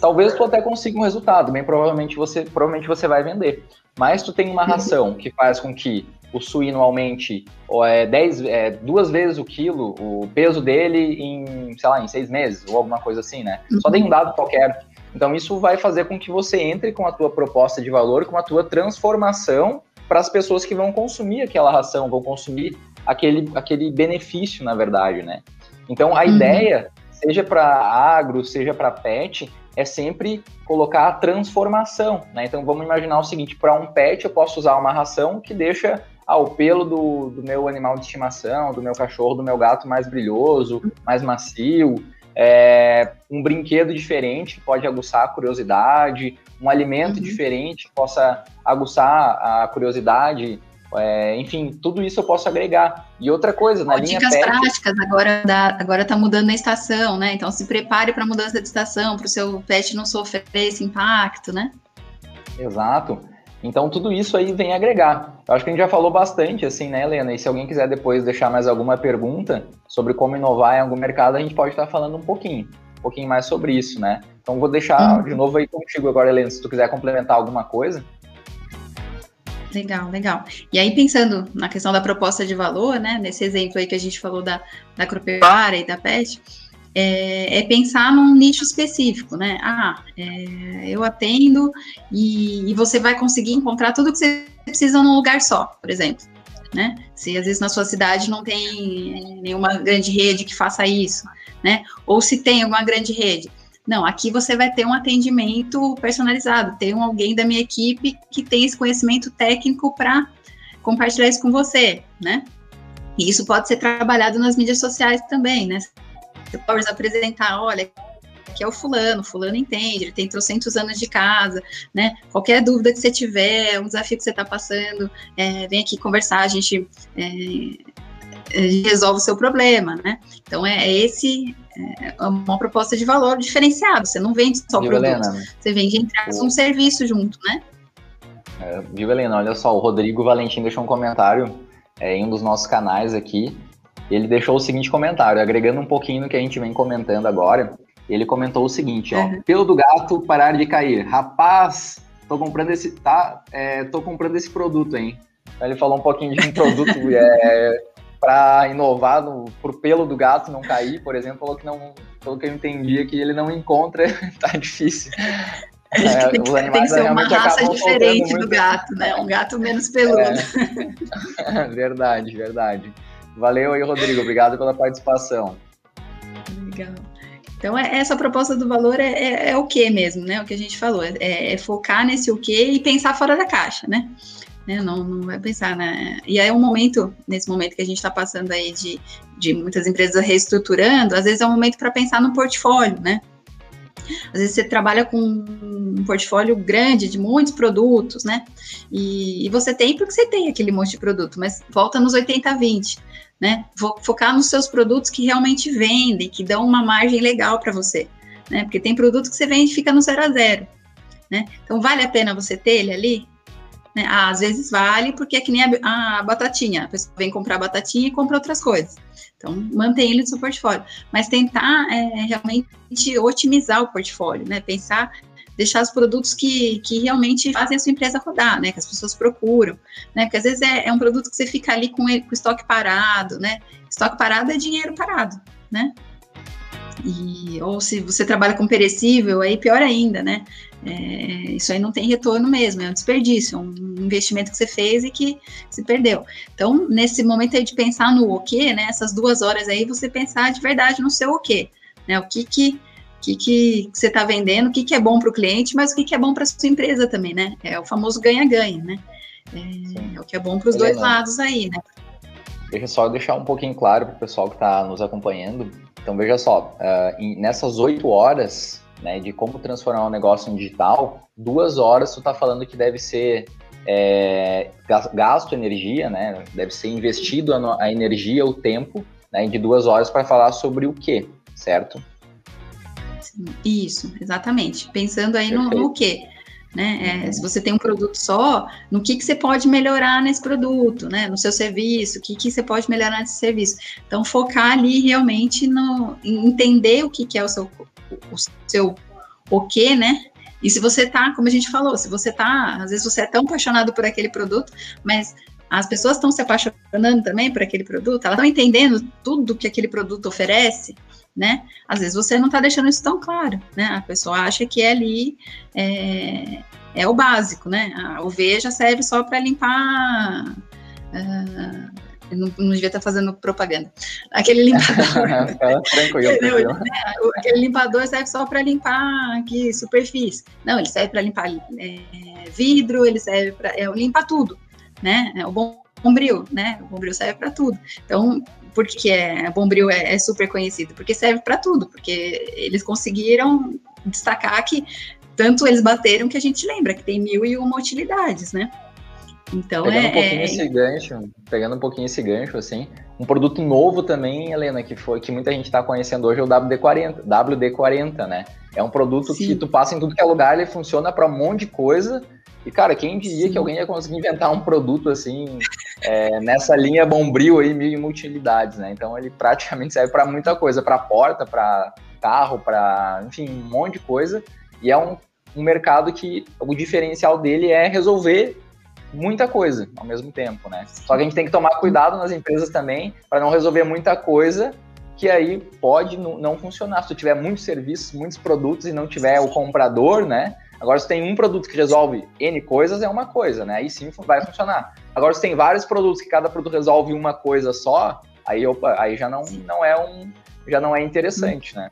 talvez tu até consiga um resultado, bem provavelmente você, provavelmente você vai vender. Mas tu tem uma uhum. ração que faz com que o suíno aumente ou é, dez, é, duas vezes o quilo, o peso dele em, sei lá, em seis meses, ou alguma coisa assim, né? Só tem um dado qualquer. Então isso vai fazer com que você entre com a tua proposta de valor, com a tua transformação para as pessoas que vão consumir aquela ração, vão consumir aquele, aquele benefício, na verdade, né? Então a uhum. ideia, seja para agro, seja para pet, é sempre colocar a transformação, né? Então vamos imaginar o seguinte: para um pet eu posso usar uma ração que deixa ah, o pelo do, do meu animal de estimação, do meu cachorro, do meu gato mais brilhoso, mais macio, é, um brinquedo diferente pode aguçar a curiosidade, um alimento uhum. diferente possa aguçar a curiosidade, é, enfim, tudo isso eu posso agregar. E outra coisa, na linha Dicas pet, práticas, agora, dá, agora tá mudando a estação, né? Então se prepare para a mudança de estação, para o seu pet não sofrer esse impacto, né? Exato. Então tudo isso aí vem agregar. Eu acho que a gente já falou bastante, assim, né, Helena? E se alguém quiser depois deixar mais alguma pergunta sobre como inovar em algum mercado, a gente pode estar falando um pouquinho, um pouquinho mais sobre isso, né? Então vou deixar uhum. de novo aí contigo agora, Helena, se tu quiser complementar alguma coisa. Legal, legal. E aí, pensando na questão da proposta de valor, né, nesse exemplo aí que a gente falou da, da agropecuária e da PET, é, é, pensar num nicho específico, né? Ah, é, eu atendo e, e, você vai conseguir encontrar tudo que você precisa num lugar só, por exemplo. Né? Se às vezes na sua cidade não tem nenhuma grande rede que faça isso, né? Ou se tem alguma grande rede, não, aqui você vai ter um atendimento personalizado, tem um, alguém da minha equipe que tem esse conhecimento técnico para compartilhar isso com você, né? E isso pode ser trabalhado nas mídias sociais também, né? Você pode apresentar, olha, aqui é o fulano, fulano entende, ele tem trocentos anos de casa, né? Qualquer dúvida que você tiver, um desafio que você está passando, é, vem aqui conversar, a gente é, resolve o seu problema, né? Então é, é esse é uma proposta de valor diferenciado. Você não vende só o produto, Helena? você vende entre o... um serviço junto, né? É, viu, Helena? Olha só, o Rodrigo Valentim deixou um comentário é, em um dos nossos canais aqui. Ele deixou o seguinte comentário, agregando um pouquinho no que a gente vem comentando agora. Ele comentou o seguinte, ó, uhum. pelo do gato parar de cair. Rapaz, tô comprando esse, tá, é, tô comprando esse produto, hein? Ele falou um pouquinho de um produto [laughs] é, para inovar no, por pelo do gato não cair, por exemplo, falou que não, pelo que eu entendi que ele não encontra, [laughs] tá difícil. É, tem, que, tem que ser uma raça diferente do gato, né? Um gato menos peludo. É. [laughs] verdade, verdade. Valeu aí, Rodrigo. Obrigado pela participação. Legal. Então, é, essa proposta do valor é, é, é, o que mesmo, né? O que a gente falou. É, é focar nesse o que e pensar fora da caixa, né? Né? Não, não vai pensar, né? E aí é um momento, nesse momento que a gente está passando aí de, de muitas empresas reestruturando, às vezes é um momento para pensar no portfólio, né? Às vezes você trabalha com um portfólio grande de muitos produtos, né? E, e você tem porque você tem aquele monte de produto, mas volta nos 80-20, né? Focar nos seus produtos que realmente vendem, que dão uma margem legal para você, né? Porque tem produto que você vende e fica no zero a zero, né? Então vale a pena você ter ele ali? Né? Às vezes vale, porque é que nem a, a, batatinha. A pessoa vem comprar batatinha e compra outras coisas. Então, mantém ele no seu portfólio. Mas tentar é, realmente otimizar o portfólio, né? Pensar, deixar os produtos que, que realmente fazem a sua empresa rodar, né? Que as pessoas procuram, né? Porque às vezes é, é um produto que você fica ali com, ele, com estoque parado, né? Estoque parado é dinheiro parado, né? E, ou se você trabalha com perecível, aí pior ainda, né? É, isso aí não tem retorno mesmo, é um desperdício, é um investimento que você fez e que se perdeu. Então, nesse momento aí de pensar no o quê, né? Essas duas horas aí, você pensar de verdade no seu o quê, né? O que que O que, que você está vendendo, o que, que é bom para o cliente, mas o que, que é bom para sua empresa também, né? É o famoso ganha-ganha, né? É, é, o que é bom para os dois lados aí, né? Deixa só deixar um pouquinho claro para o pessoal que está nos acompanhando. Então, veja só, uh, nessas oito horas né, de como transformar um negócio em digital, duas horas tu está falando que deve ser é, gasto energia, né? Deve ser investido a, a energia, o tempo, né, de duas horas para falar sobre o que, certo? Isso, exatamente. Pensando aí no, no que. Né? É, se você tem um produto só, no que, que você pode melhorar nesse produto, né? No seu serviço, o que, que você pode melhorar nesse serviço. Então, focar ali realmente no entender o que, que é o seu, o seu o que, né? E se você tá, como a gente falou, se você tá, às vezes você é tão apaixonado por aquele produto, mas as pessoas estão se apaixonando também por aquele produto, elas estão entendendo tudo que aquele produto oferece, né? Às vezes você não está deixando isso tão claro, né? A pessoa acha que é ali é, é o básico, né? O V já serve só para limpar. Uh, não, não, devia estar fazendo propaganda. Aquele limpador. [laughs] tranquilo, né? Aquele limpador serve só para limpar aqui superfície. Não, ele serve para limpar é, vidro, ele serve para é, limpar tudo, né? É o bom bombril, né? O bombril serve para tudo. Então, por que é, bombril é, é super conhecido? Porque serve para tudo, porque eles conseguiram destacar que tanto eles bateram que a gente lembra que tem mil e uma utilidades, né? Então pegando é, um pouquinho é... esse gancho, pegando um pouquinho esse gancho, assim, um produto novo também, Helena, que foi que muita gente está conhecendo hoje é o WD-40, WD-40, né? É um produto Sim. que tu passa em tudo que é lugar, ele funciona para um monte de coisa. E, cara, quem diria Sim. que alguém ia conseguir inventar um produto assim, é, nessa linha bombril aí, mil utilidades, né? Então ele praticamente serve para muita coisa, para porta, para carro, para, enfim, um monte de coisa. E é um, um mercado que o diferencial dele é resolver muita coisa ao mesmo tempo, né? Só que a gente tem que tomar cuidado nas empresas também para não resolver muita coisa que aí pode não funcionar. Se tu tiver muitos serviços, muitos produtos e não tiver o comprador, né? Agora, se tem um produto que resolve N coisas, é uma coisa, né? Aí sim vai funcionar. Agora, se tem vários produtos que cada produto resolve uma coisa só, aí, opa, aí já não, não é um já não é interessante, né?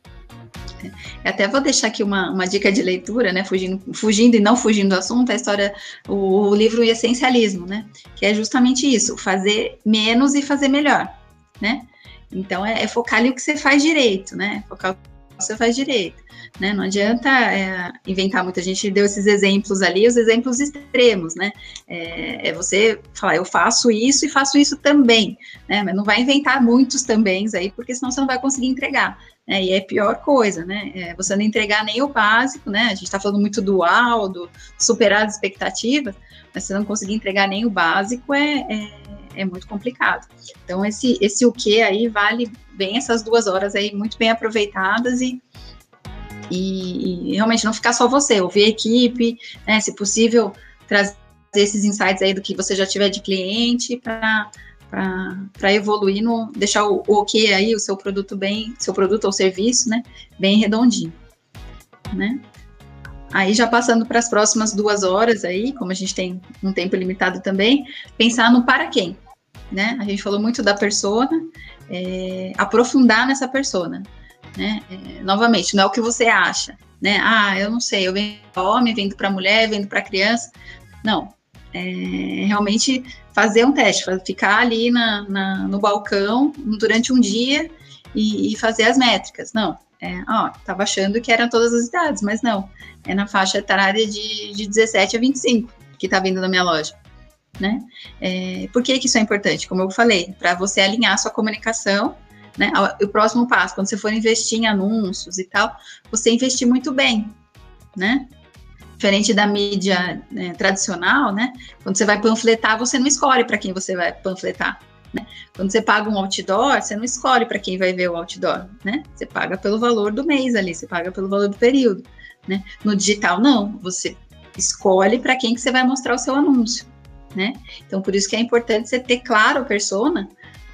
Até vou deixar aqui uma, uma dica de leitura, né? Fugindo, fugindo e não fugindo do assunto, a história, o, o livro Essencialismo, né? Que é justamente isso, fazer menos e fazer melhor, né? Então é, é focar ali o que você faz direito, né? Focar você faz direito. Né? Não adianta é, inventar muito. A gente deu esses exemplos ali, os exemplos extremos, né? É, é, você falar, eu faço isso e faço isso também, né? Mas não vai inventar muitos também aí, porque senão você não vai conseguir entregar. Né? E é pior coisa, né? É você não entregar nem o básico, né? A gente está falando muito do do superar as expectativas, mas você não conseguir entregar nem o básico é, é, muito complicado. Então, esse, esse o que aí vale bem essas duas horas aí, muito bem aproveitadas e e, e, realmente não ficar só você, ouvir a equipe, né, se possível, trazer esses insights aí do que você já tiver de cliente para evoluir, no, deixar o, o ok aí, o seu produto bem, seu produto ou serviço, né, bem redondinho, né. Aí já passando para as próximas duas horas aí, como a gente tem um tempo limitado também, pensar no para quem, né, a gente falou muito da persona, é, aprofundar nessa persona, né? É, novamente, não é o que você acha, né? Ah, eu não sei, eu vendo para homem, vendo para mulher, vendo para criança. Não, é, realmente fazer um teste, ficar ali na, na, no balcão durante um dia e, e fazer as métricas. Não, é, ó, tava achando que eram todas as idades, mas não, é na faixa etária de, de 17 a 25 que tá vindo na minha loja. Né? É, por que, que isso é importante? Como eu falei, para você alinhar a sua comunicação né? O próximo passo, quando você for investir em anúncios e tal, você investir muito bem, né? Diferente da mídia né, tradicional, né? Quando você vai panfletar, você não escolhe para quem você vai panfletar. Né? Quando você paga um outdoor, você não escolhe para quem vai ver o outdoor, né? Você paga pelo valor do mês ali, você paga pelo valor do período, né? No digital, não, você escolhe para quem que você vai mostrar o seu anúncio, né? Então, por isso que é importante você ter claro a persona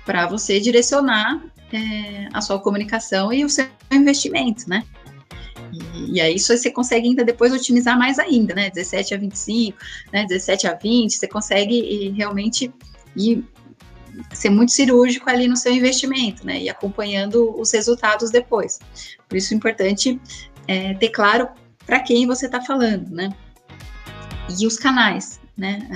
para você direcionar é, a sua comunicação e o seu investimento, né? E, e, aí isso você consegue ainda depois otimizar mais ainda, né? 17 a 25, né? 17 a 20, você consegue realmente ir ser muito cirúrgico ali no seu investimento, né? E acompanhando os resultados depois. Por isso é importante é, ter claro para quem você está falando, né? E os canais, né?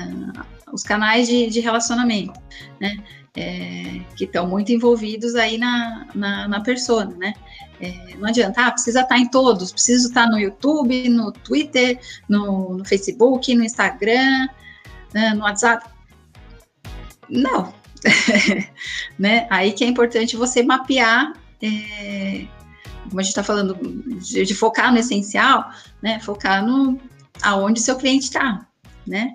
Os canais de, de relacionamento, né? É, que estão muito envolvidos aí na, na, na persona, né? É, não adianta, ah, precisa estar tá em todos, preciso estar tá no YouTube, no Twitter, no, no Facebook, no Instagram, né, no WhatsApp. Não. [laughs] né? Aí que é importante você mapear, é, como a gente está falando, de, de, focar no essencial, né? Focar no aonde seu cliente está, né?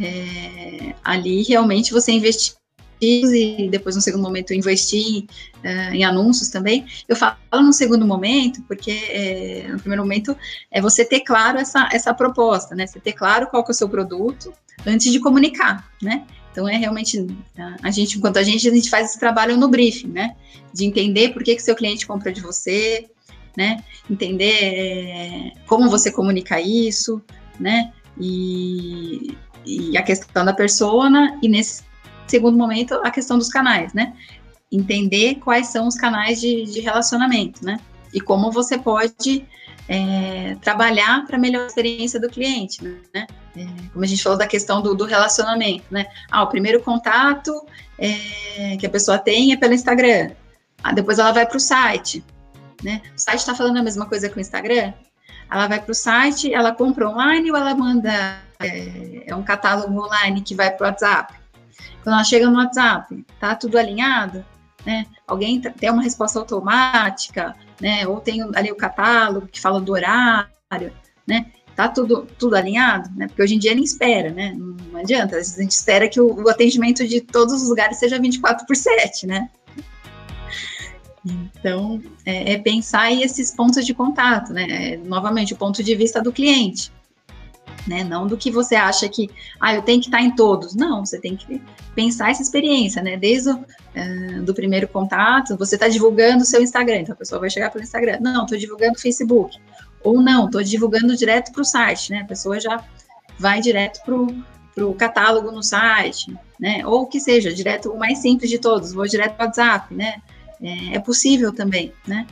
É, ali realmente você investir e depois no segundo momento investir uh, em anúncios também. Eu falo no segundo momento porque é, no primeiro momento é você ter claro essa, essa proposta, né? Você ter claro qual que é o seu produto antes de comunicar, né? Então é realmente a gente, enquanto a gente a gente faz esse trabalho no briefing, né? De entender por que que seu cliente compra de você, né? Entender é, como você comunica isso, né? E, e a questão da persona e nesse segundo momento, a questão dos canais, né? Entender quais são os canais de, de relacionamento, né? E como você pode é, trabalhar para melhorar a experiência do cliente, né? É, como a gente falou da questão do, do, relacionamento, né? Ah, o primeiro contato é, que a pessoa tem é pelo Instagram. Ah, depois ela vai para o site, né? O site está falando a mesma coisa que o Instagram? Ela vai para o site, ela compra online ou ela manda é, é um catálogo online que vai para o WhatsApp? Quando ela chega no WhatsApp, tá tudo alinhado, né? Alguém tem uma resposta automática, né? Ou tem ali o catálogo que fala do horário, né? Tá tudo, tudo alinhado, né? Porque hoje em dia nem espera, né? Não adianta, a gente espera que o, o atendimento de todos os lugares seja 24 por 7, né? Então, é, é pensar esses pontos de contato, né? É, novamente, o ponto de vista do cliente né? Não do que você acha que, ah, eu tenho que estar em todos. Não, você tem que pensar essa experiência, né? Desde o uh, do primeiro contato, você está divulgando o seu Instagram, então a pessoa vai chegar pelo Instagram. Não, estou divulgando o Facebook. Ou não, estou divulgando direto para o site, né? A pessoa já vai direto para o catálogo no site, né? Ou que seja, direto, o mais simples de todos, vou direto para o WhatsApp, né? É, é possível também, né?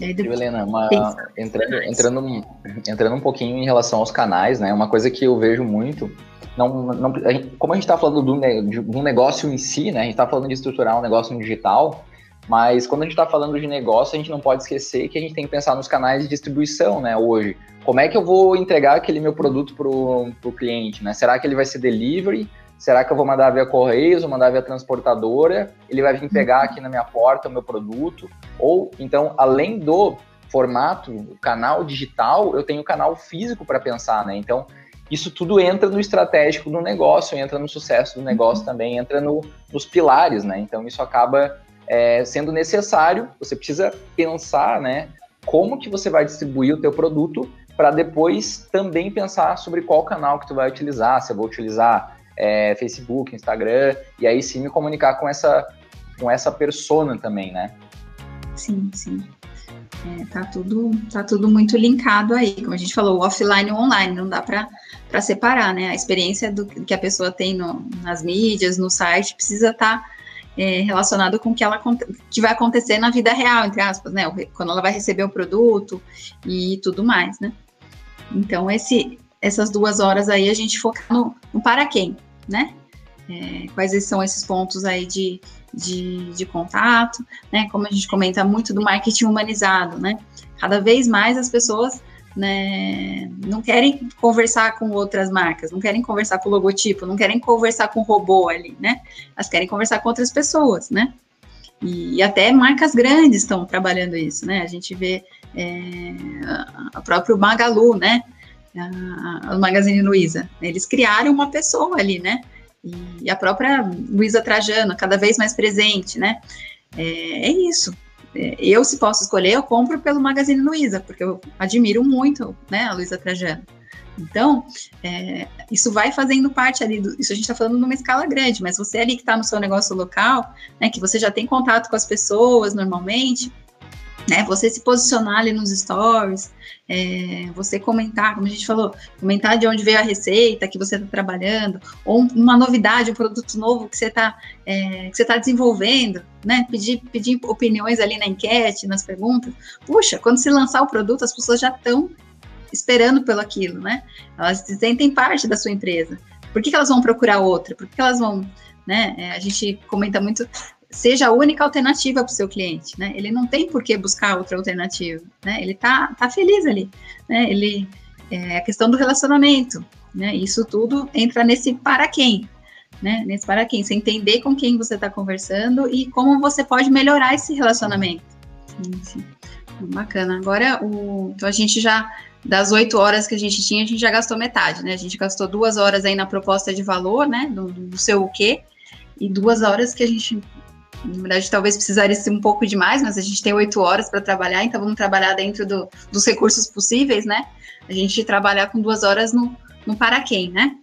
E aí depois... Helena, uma, entrando, entrando, entrando um pouquinho em relação aos canais, né? Uma coisa que eu vejo muito, não, não, a gente, como a gente está falando do, de um negócio em si, né? A gente está falando de estruturar um negócio digital, mas quando a gente está falando de negócio, a gente não pode esquecer que a gente tem que pensar nos canais de distribuição, né? Hoje, como é que eu vou entregar aquele meu produto para o cliente, né? Será que ele vai ser delivery? Será que eu vou mandar via Correios, ou mandar via transportadora? Ele vai vir pegar aqui na minha porta o meu produto? Ou, então, além do formato, canal digital, eu tenho canal físico para pensar, né? Então, isso tudo entra no estratégico do negócio, entra no sucesso do negócio uhum. também, entra no, nos pilares, né? Então, isso acaba é, sendo necessário, você precisa pensar, né? Como que você vai distribuir o teu produto para depois também pensar sobre qual canal que tu vai utilizar, se eu vou utilizar é, Facebook, Instagram, e aí sim me comunicar com essa, com essa persona também, né? Sim, sim. É, tá, tudo, tá tudo muito linkado aí, como a gente falou, offline e online, não dá para separar, né? A experiência do, que a pessoa tem no, nas mídias, no site, precisa estar tá, é, relacionado com o que, ela, que vai acontecer na vida real, entre aspas, né? Quando ela vai receber o produto e tudo mais, né? Então, esse, essas duas horas aí a gente focar no, no para quem, né? É, quais são esses pontos aí de, de, de, contato, né? Como a gente comenta muito do marketing humanizado, né? Cada vez mais as pessoas né, não querem conversar com outras marcas, não querem conversar com o logotipo, não querem conversar com o robô ali, né? Elas querem conversar com outras pessoas, né? E, e até marcas grandes estão trabalhando isso, né? A gente vê é, a próprio Magalu, né? a, Magazine Luiza. Eles criaram uma pessoa ali, né? E a própria Luiza Trajano, cada vez mais presente, né? É, é isso. É, eu, se posso escolher, eu compro pelo Magazine Luiza, porque eu admiro muito né, a Luiza Trajano. Então, é, isso vai fazendo parte ali, do, isso a gente está falando numa escala grande, mas você ali que está no seu negócio local, né, que você já tem contato com as pessoas normalmente, né? Você se posicionar ali nos stories, é, você comentar, como a gente falou, comentar de onde veio a receita que você está trabalhando, ou uma novidade, um produto novo que você está é, que você tá desenvolvendo, né? Pedir, pedir opiniões ali na enquete, nas perguntas. Puxa, quando se lançar o produto, as pessoas já estão esperando pelo aquilo, né? Elas se sentem parte da sua empresa. Por que, que elas vão procurar outra? Por que, que elas vão, né? É, a gente comenta muito seja a única alternativa para o seu cliente, né? Ele não tem por que buscar outra alternativa, né? Ele tá, tá feliz ali, né? Ele é a questão do relacionamento, né? Isso tudo entra nesse para quem, né? Nesse para quem, você entender com quem você está conversando e como você pode melhorar esse relacionamento. Sim, sim. Bacana. Agora, o, então a gente já das oito horas que a gente tinha, a gente já gastou metade, né? A gente gastou duas horas aí na proposta de valor, né? Do, do seu o quê? E duas horas que a gente na verdade, talvez precisaria ser um pouco demais, mas a gente tem oito horas para trabalhar, então vamos trabalhar dentro do, dos recursos possíveis, né? A gente trabalhar com duas horas no, no para quem, né?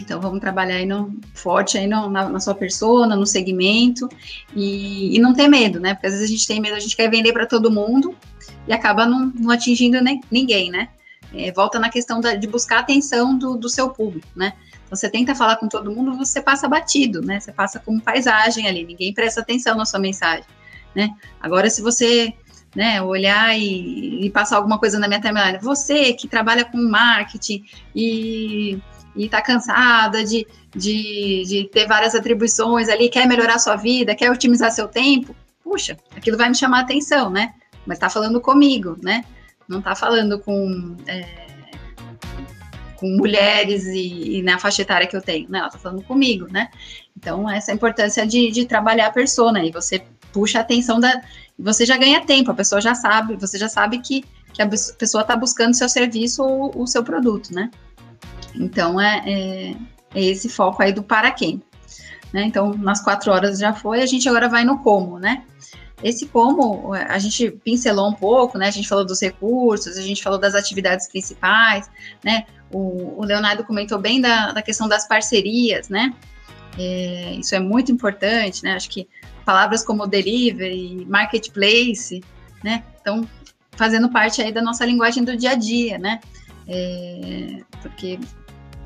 Então vamos trabalhar aí no, forte aí no, na, na, sua persona, no segmento e, e, não ter medo, né? Porque às vezes a gente tem medo, a gente quer vender para todo mundo e acaba não, não atingindo nem, ninguém, né? É, volta na questão da, de buscar a atenção do, do seu público, né? Você tenta falar com todo mundo, você passa batido, né? Você passa como paisagem ali, ninguém presta atenção na sua mensagem, né? Agora, se você né, olhar e, e passar alguma coisa na minha timeline, você que trabalha com marketing e está cansada de, de, de ter várias atribuições ali, quer melhorar sua vida, quer otimizar seu tempo, puxa, aquilo vai me chamar a atenção, né? Mas está falando comigo, né? Não está falando com é, com mulheres e, e, na faixa etária que eu tenho, né? Ela tá falando comigo, né? Então, essa importância de, de trabalhar a persona, e você puxa a atenção da. Você já ganha tempo, a pessoa já sabe, você já sabe que, que a pessoa está buscando seu serviço ou o seu produto, né? Então, é, é, é, esse foco aí do para quem. Né? Então, nas quatro horas já foi, a gente agora vai no como, né? Esse como a gente pincelou um pouco, né? A gente falou dos recursos, a gente falou das atividades principais, né? O, o Leonardo comentou bem da, da questão das parcerias, né? É, isso é muito importante, né? Acho que palavras como delivery, marketplace, né? Estão fazendo parte aí da nossa linguagem do dia a dia, né? É, porque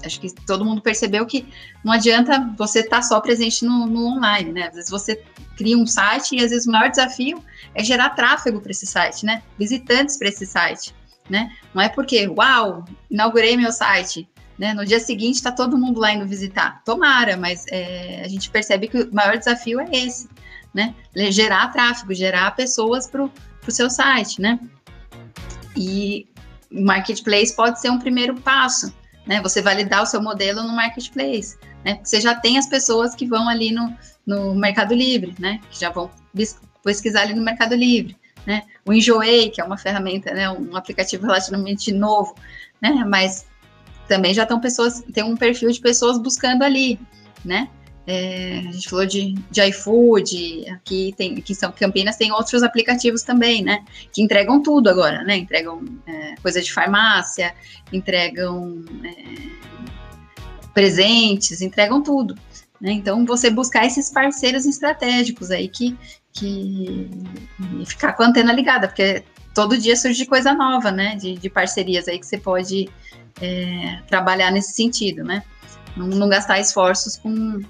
acho que todo mundo percebeu que não adianta você estar tá só presente no, no, online, né? Às vezes você cria um site e às vezes o maior desafio é gerar tráfego para esse site, né? Visitantes para esse site né? Não é porque, uau, inaugurei meu site, né? No dia seguinte está todo mundo lá indo visitar. Tomara, mas é, a gente percebe que o maior desafio é esse, né? Gerar tráfego, gerar pessoas para o seu site, né? E o marketplace pode ser um primeiro passo, né? Você validar o seu modelo no marketplace, né? Você já tem as pessoas que vão ali no, no Mercado Livre, né? Que já vão pesquisar ali no Mercado Livre né? O Enjoei, que é uma ferramenta, né, um aplicativo relativamente novo, né? Mas também já estão pessoas, tem um perfil de pessoas buscando ali, né? É, a gente falou de, de iFood, aqui tem, aqui são Campinas tem outros aplicativos também, né? Que entregam tudo agora, né? Entregam é, coisa de farmácia, entregam é, presentes, entregam tudo. Né? Então, você buscar esses parceiros estratégicos aí que, que ficar com a antena ligada, porque todo dia surge coisa nova, né? De, de parcerias aí que você pode é, trabalhar nesse sentido, né? Não, não, gastar esforços com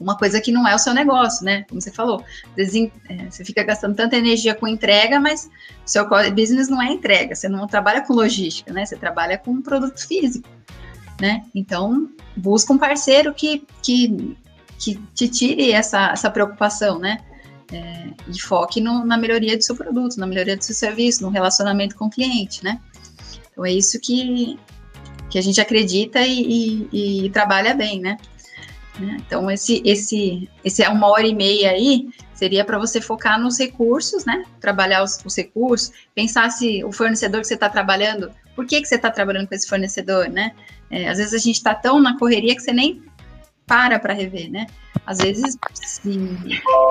uma coisa que não é o seu negócio, né? Como você falou, é, você fica gastando tanta energia com entrega, mas seu business não é entrega, você não trabalha com logística, né? Você trabalha com um produto físico, né? Então, busca um parceiro que, que, que te tire essa, essa preocupação, né? É, e foque no, na melhoria do seu produto, na melhoria do seu serviço, no relacionamento com o cliente, né? Então é isso que, que a gente acredita e, e, e trabalha bem, né? né? Então esse, esse, esse é uma hora e meia aí seria para você focar nos recursos, né? Trabalhar os, os, recursos, pensar se o fornecedor que você está trabalhando, por que, que você está trabalhando com esse fornecedor, né? É, às vezes a gente está tão na correria que você nem para para rever, né? Às vezes, sim,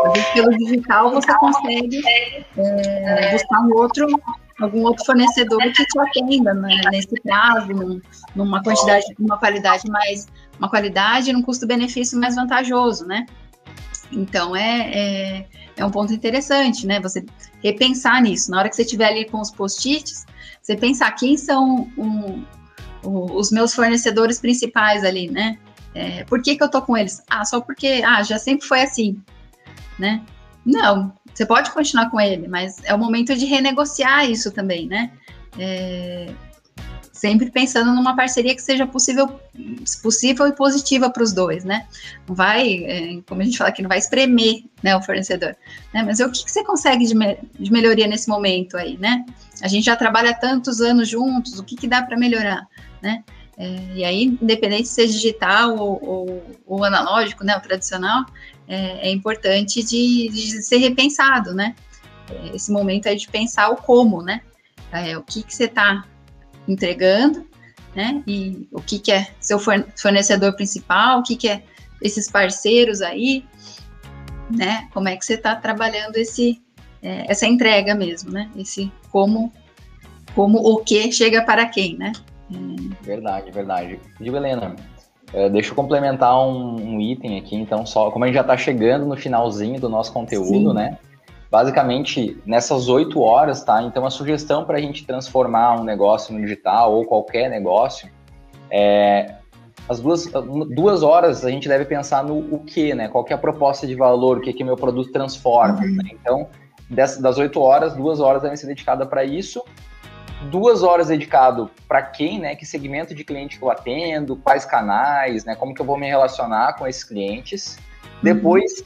às vezes pelo digital você consegue é, buscar um outro, algum outro fornecedor que te atenda né, nesse prazo, num, numa quantidade, numa qualidade mais, uma qualidade num custo-benefício mais vantajoso, né? Então é, é, é, um ponto interessante, né? Você repensar nisso. Na hora que você estiver ali com os post-its, você pensar quem são um, um, os meus fornecedores principais ali, né? É, por que, que eu tô com eles? Ah, só porque ah, já sempre foi assim, né? Não, você pode continuar com ele, mas é o momento de renegociar isso também, né? É, sempre pensando numa parceria que seja possível, possível e positiva para os dois, né? Não vai, é, como a gente fala aqui, não vai espremer né, o fornecedor. Né? Mas o que, que você consegue de, me, de, melhoria nesse momento aí, né? A gente já trabalha tantos anos juntos, o que, que dá para melhorar, né? É, e aí, independente se seja digital ou, ou, ou analógico, né, o tradicional, é, é importante de, de, ser repensado, né? É, esse momento é de pensar o como, né? É, o que, que você está entregando, né? E o que, que é seu fornecedor principal, o que, que é esses parceiros aí, né? Como é que você está trabalhando esse, é, essa entrega mesmo, né? Esse como, como o que chega para quem, né? Verdade, verdade. Digo, Helena, é, deixa eu complementar um, um, item aqui, então, só como a gente já está chegando no finalzinho do nosso conteúdo, Sim. né? Basicamente, nessas oito horas, tá? Então, a sugestão para a gente transformar um negócio no digital ou qualquer negócio é as duas, duas horas a gente deve pensar no o que, né? Qual que é a proposta de valor, o que que meu produto transforma. Uhum. Né? Então, das oito horas, duas horas devem ser dedicadas para isso duas horas dedicado para quem, né? Que segmento de cliente que eu atendo, quais canais, né? Como que eu vou me relacionar com esses clientes. Uhum. Depois,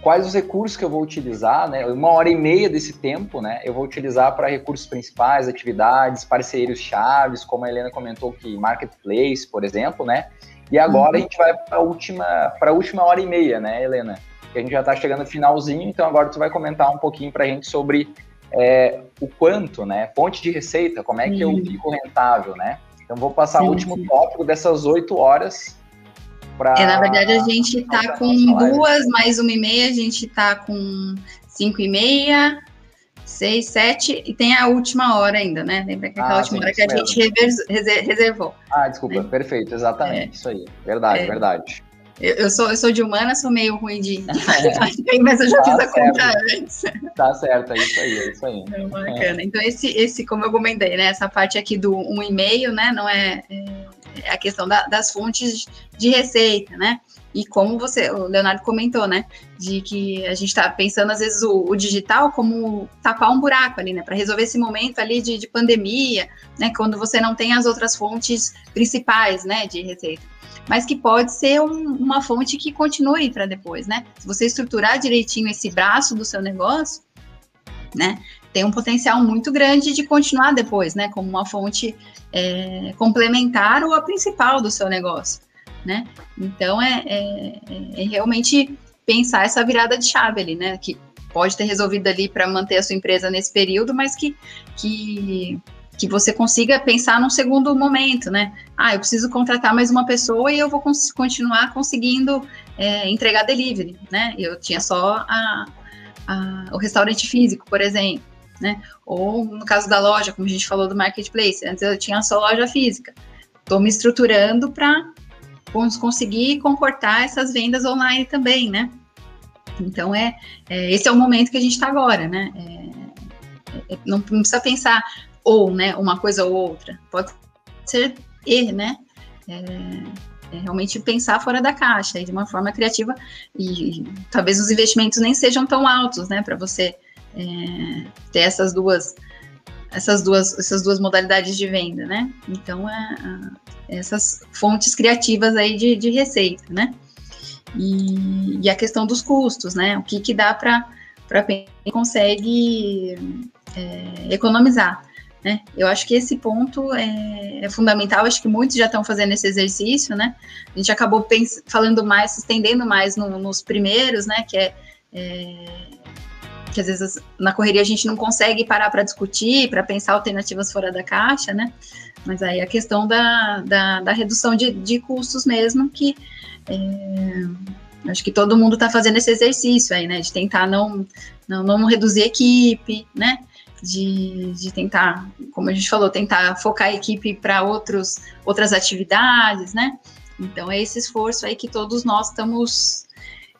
quais os recursos que eu vou utilizar, né? Uma hora e meia desse tempo, né? Eu vou utilizar para recursos principais, atividades, parceiros chaves, como a Helena comentou que marketplace, por exemplo, né? E agora uhum. a gente vai para a última, para a última hora e meia, né, Helena? Que a gente já está chegando no finalzinho, então agora tu vai comentar um pouquinho para a gente sobre é, o quanto, né? Fonte de receita, como é que eu fico rentável, né? Então vou passar o último tópico dessas oito horas para. É, na verdade, a gente está com duas mais uma e meia, a gente está com cinco e meia, seis, sete, e tem a última hora ainda, né? Lembra que aquela ah, última sim, hora que a mesmo. gente reservou. Ah, desculpa, né? perfeito, exatamente, é. isso aí. Verdade, é. verdade. Eu, eu, sou, eu sou de humana, sou meio ruim de, de [laughs] mas eu já tá fiz a certo. conta antes. Tá certo, é isso aí, é isso aí. É bacana. É. Então, esse, esse, como eu comentei, né? Essa parte aqui do um e-mail, né? Não é, é, é a questão da, das fontes de receita, né? E como você, o Leonardo comentou, né? De que a gente está pensando, às vezes, o, o, digital como tapar um buraco ali, né? Para resolver esse momento ali de, de pandemia, né? Quando você não tem as outras fontes principais, né? De receita mas que pode ser um, uma fonte que continue para depois, né? Se você estruturar direitinho esse braço do seu negócio, né? Tem um potencial muito grande de continuar depois, né? Como uma fonte é, complementar ou a principal do seu negócio, né? Então é, é, é realmente pensar essa virada de chave ali, né? Que pode ter resolvido ali para manter a sua empresa nesse período, mas que, que que você consiga pensar num segundo momento, né? Ah, eu preciso contratar mais uma pessoa e eu vou cons continuar conseguindo é, entregar delivery, né? Eu tinha só a, a, o restaurante físico, por exemplo, né? Ou no caso da loja, como a gente falou do marketplace, antes eu tinha só loja física. Estou me estruturando para conseguir comportar essas vendas online também, né? Então é, é esse é o momento que a gente está agora, né? É, é, não precisa pensar, ou, né, uma coisa ou outra. Pode ser e, né? É, é realmente pensar fora da caixa e de uma forma criativa e, e talvez os investimentos nem sejam tão altos, né, para você é, ter essas duas essas duas essas duas modalidades de venda, né? Então é, essas fontes criativas aí de, de receita, né? E, e, a questão dos custos, né? O que que dá para para quem consegue é, economizar. Né? Eu acho que esse ponto é, é, fundamental, acho que muitos já estão fazendo esse exercício, né? A gente acabou falando mais, se estendendo mais no, nos primeiros, né? Que é, é, que às vezes na correria a gente não consegue parar para discutir, para pensar alternativas fora da caixa, né? Mas aí a questão da, da, da redução de, de custos mesmo, que é, acho que todo mundo está fazendo esse exercício aí, né? De tentar não, não, não reduzir equipe, né? De, de tentar, como a gente falou, tentar focar a equipe para outras atividades, né? Então é esse esforço aí que todos nós estamos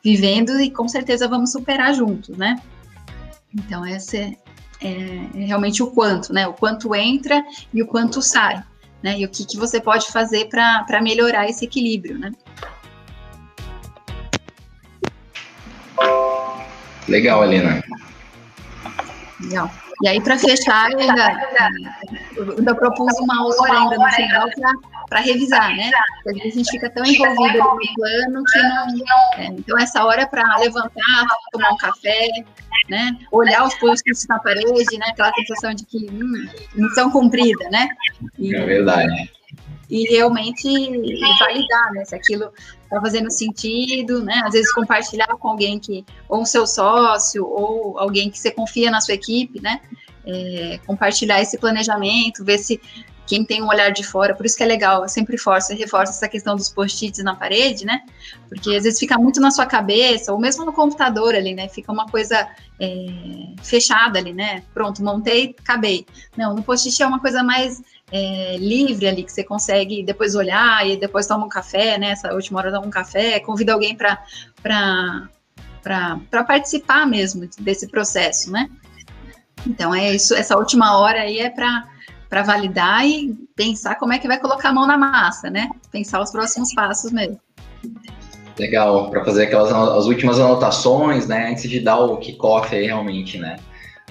vivendo e com certeza vamos superar juntos, né? Então, esse é, é realmente o quanto, né? O quanto entra e o quanto sai, né? E o que, que você pode fazer para melhorar esse equilíbrio, né? Legal, Helena. Legal. E aí, para fechar, eu ainda, eu ainda propus uma hora ainda no final para revisar, né? Porque a gente fica tão envolvido no plano que não. É, então, essa hora é para levantar, tomar um café, né? Olhar os posts na parede, né? Aquela sensação de que hum, missão cumprida, né? E, é verdade. E realmente validar, né? Se aquilo está fazendo sentido, né? Às vezes compartilhar com alguém que, ou um seu sócio, ou alguém que você confia na sua equipe, né? É, compartilhar esse planejamento, ver se quem tem um olhar de fora, por isso que é legal, eu sempre reforço, reforço essa questão dos post-its na parede, né? Porque às vezes fica muito na sua cabeça, ou mesmo no computador ali, né? Fica uma coisa é, fechada ali, né? Pronto, montei, acabei. Não, no post-it é uma coisa mais é, livre ali, que você consegue depois olhar e depois toma um café, né? Essa última hora dá um café, convida alguém para participar mesmo desse processo, né? Então é isso, essa última hora aí é para para validar e pensar como é que vai colocar a mão na massa, né? Pensar os próximos passos mesmo. Legal, para fazer aquelas as últimas anotações, né? Antes de dar o kickoff aí realmente, né?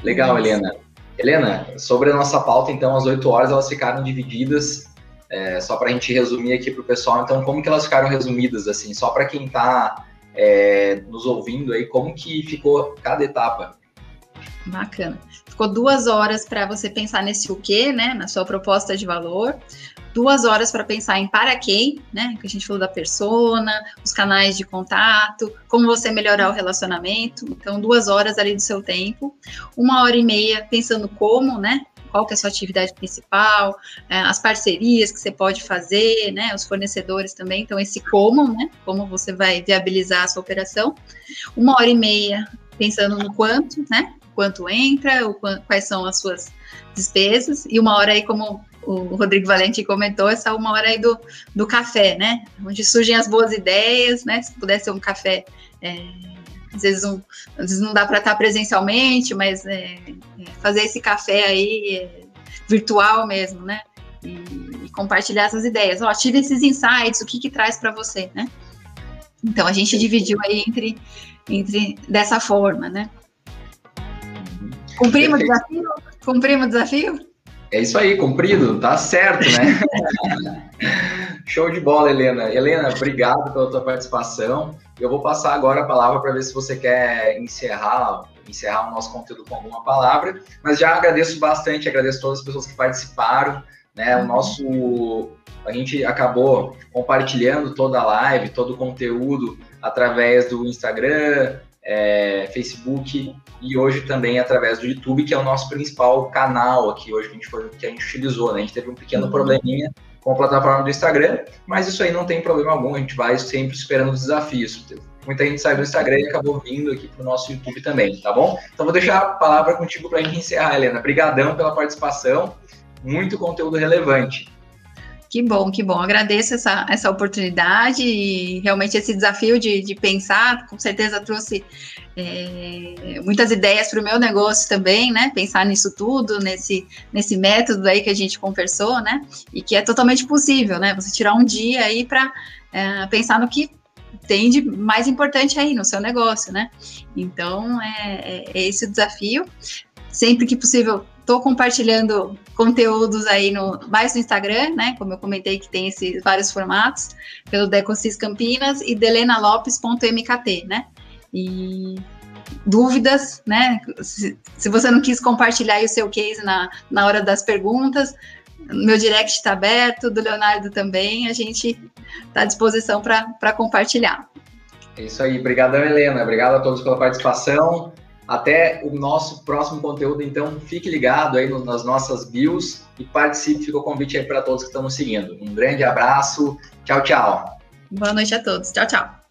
Legal, Isso. Helena. Helena, sobre a nossa pauta, então, as oito horas elas ficaram divididas. É, só para a gente resumir aqui para o pessoal, então, como que elas ficaram resumidas, assim, só para quem está é, nos ouvindo aí, como que ficou cada etapa? Bacana. Ficou duas horas para você pensar nesse o quê, né? Na sua proposta de valor. Duas horas para pensar em para quem, né? Que a gente falou da persona, os canais de contato, como você melhorar o relacionamento. Então, duas horas ali do seu tempo. Uma hora e meia pensando como, né? qual que é a sua atividade principal, é, as parcerias que você pode fazer, né, os fornecedores também, então esse como, né, como você vai viabilizar a sua operação. Uma hora e meia pensando no quanto, né, quanto entra, o, quais são as suas despesas, e uma hora aí, como o Rodrigo Valente comentou, essa uma hora aí do, do café, né? Onde surgem as boas ideias, né? Se pudesse ser um café, é, às, vezes um, às vezes não dá para estar presencialmente, mas é, é, fazer esse café aí é, virtual mesmo, né? E, e, compartilhar essas ideias. Ó, tive esses insights, o que que traz para você, né? Então a gente dividiu aí entre, entre dessa forma, né? Cumprimos o desafio? Cumprimos o desafio? É isso aí, cumprido, tá certo, né? [laughs] Show de bola, Helena. Helena, obrigado pela tua participação. Eu vou passar agora a palavra para ver se você quer encerrar, encerrar o nosso conteúdo com alguma palavra, mas já agradeço bastante, agradeço todas as pessoas que participaram, né? O nosso a gente acabou compartilhando toda a live, todo o conteúdo através do Instagram, é, Facebook e hoje também através do YouTube, que é o nosso principal canal aqui hoje que a gente, foi, que a gente utilizou. Né? A gente teve um pequeno uhum. probleminha com a plataforma do Instagram, mas isso aí não tem problema algum, a gente vai sempre esperando os desafios. Muita gente saiu do Instagram e acabou vindo aqui para o nosso YouTube também, tá bom? Então vou deixar a palavra contigo para a gente encerrar, Helena. Obrigadão pela participação, muito conteúdo relevante. Que bom, que bom. Agradeço essa, essa oportunidade e realmente esse desafio de, de pensar, com certeza trouxe é, muitas ideias para o meu negócio também, né? Pensar nisso tudo, nesse, nesse método aí que a gente conversou, né? E que é totalmente possível, né? Você tirar um dia aí para é, pensar no que tem de mais importante aí no seu negócio, né? Então, é, é, é esse o desafio. Sempre que possível, Estou compartilhando conteúdos aí no mais no Instagram, né? Como eu comentei que tem esses vários formatos, pelo Decosis Campinas e delenalopes.mkt, né? E dúvidas, né? Se, se, você não quis compartilhar o seu case na, na hora das perguntas, meu direct está aberto, do Leonardo também, a gente está à disposição para compartilhar. É isso aí, obrigadão, Helena. Obrigado a todos pela participação. Até o nosso próximo conteúdo, então fique ligado aí nas nossas bios e participe. Fica o convite aí para todos que estão nos seguindo. Um grande abraço. Tchau, tchau. Boa noite a todos. Tchau, tchau.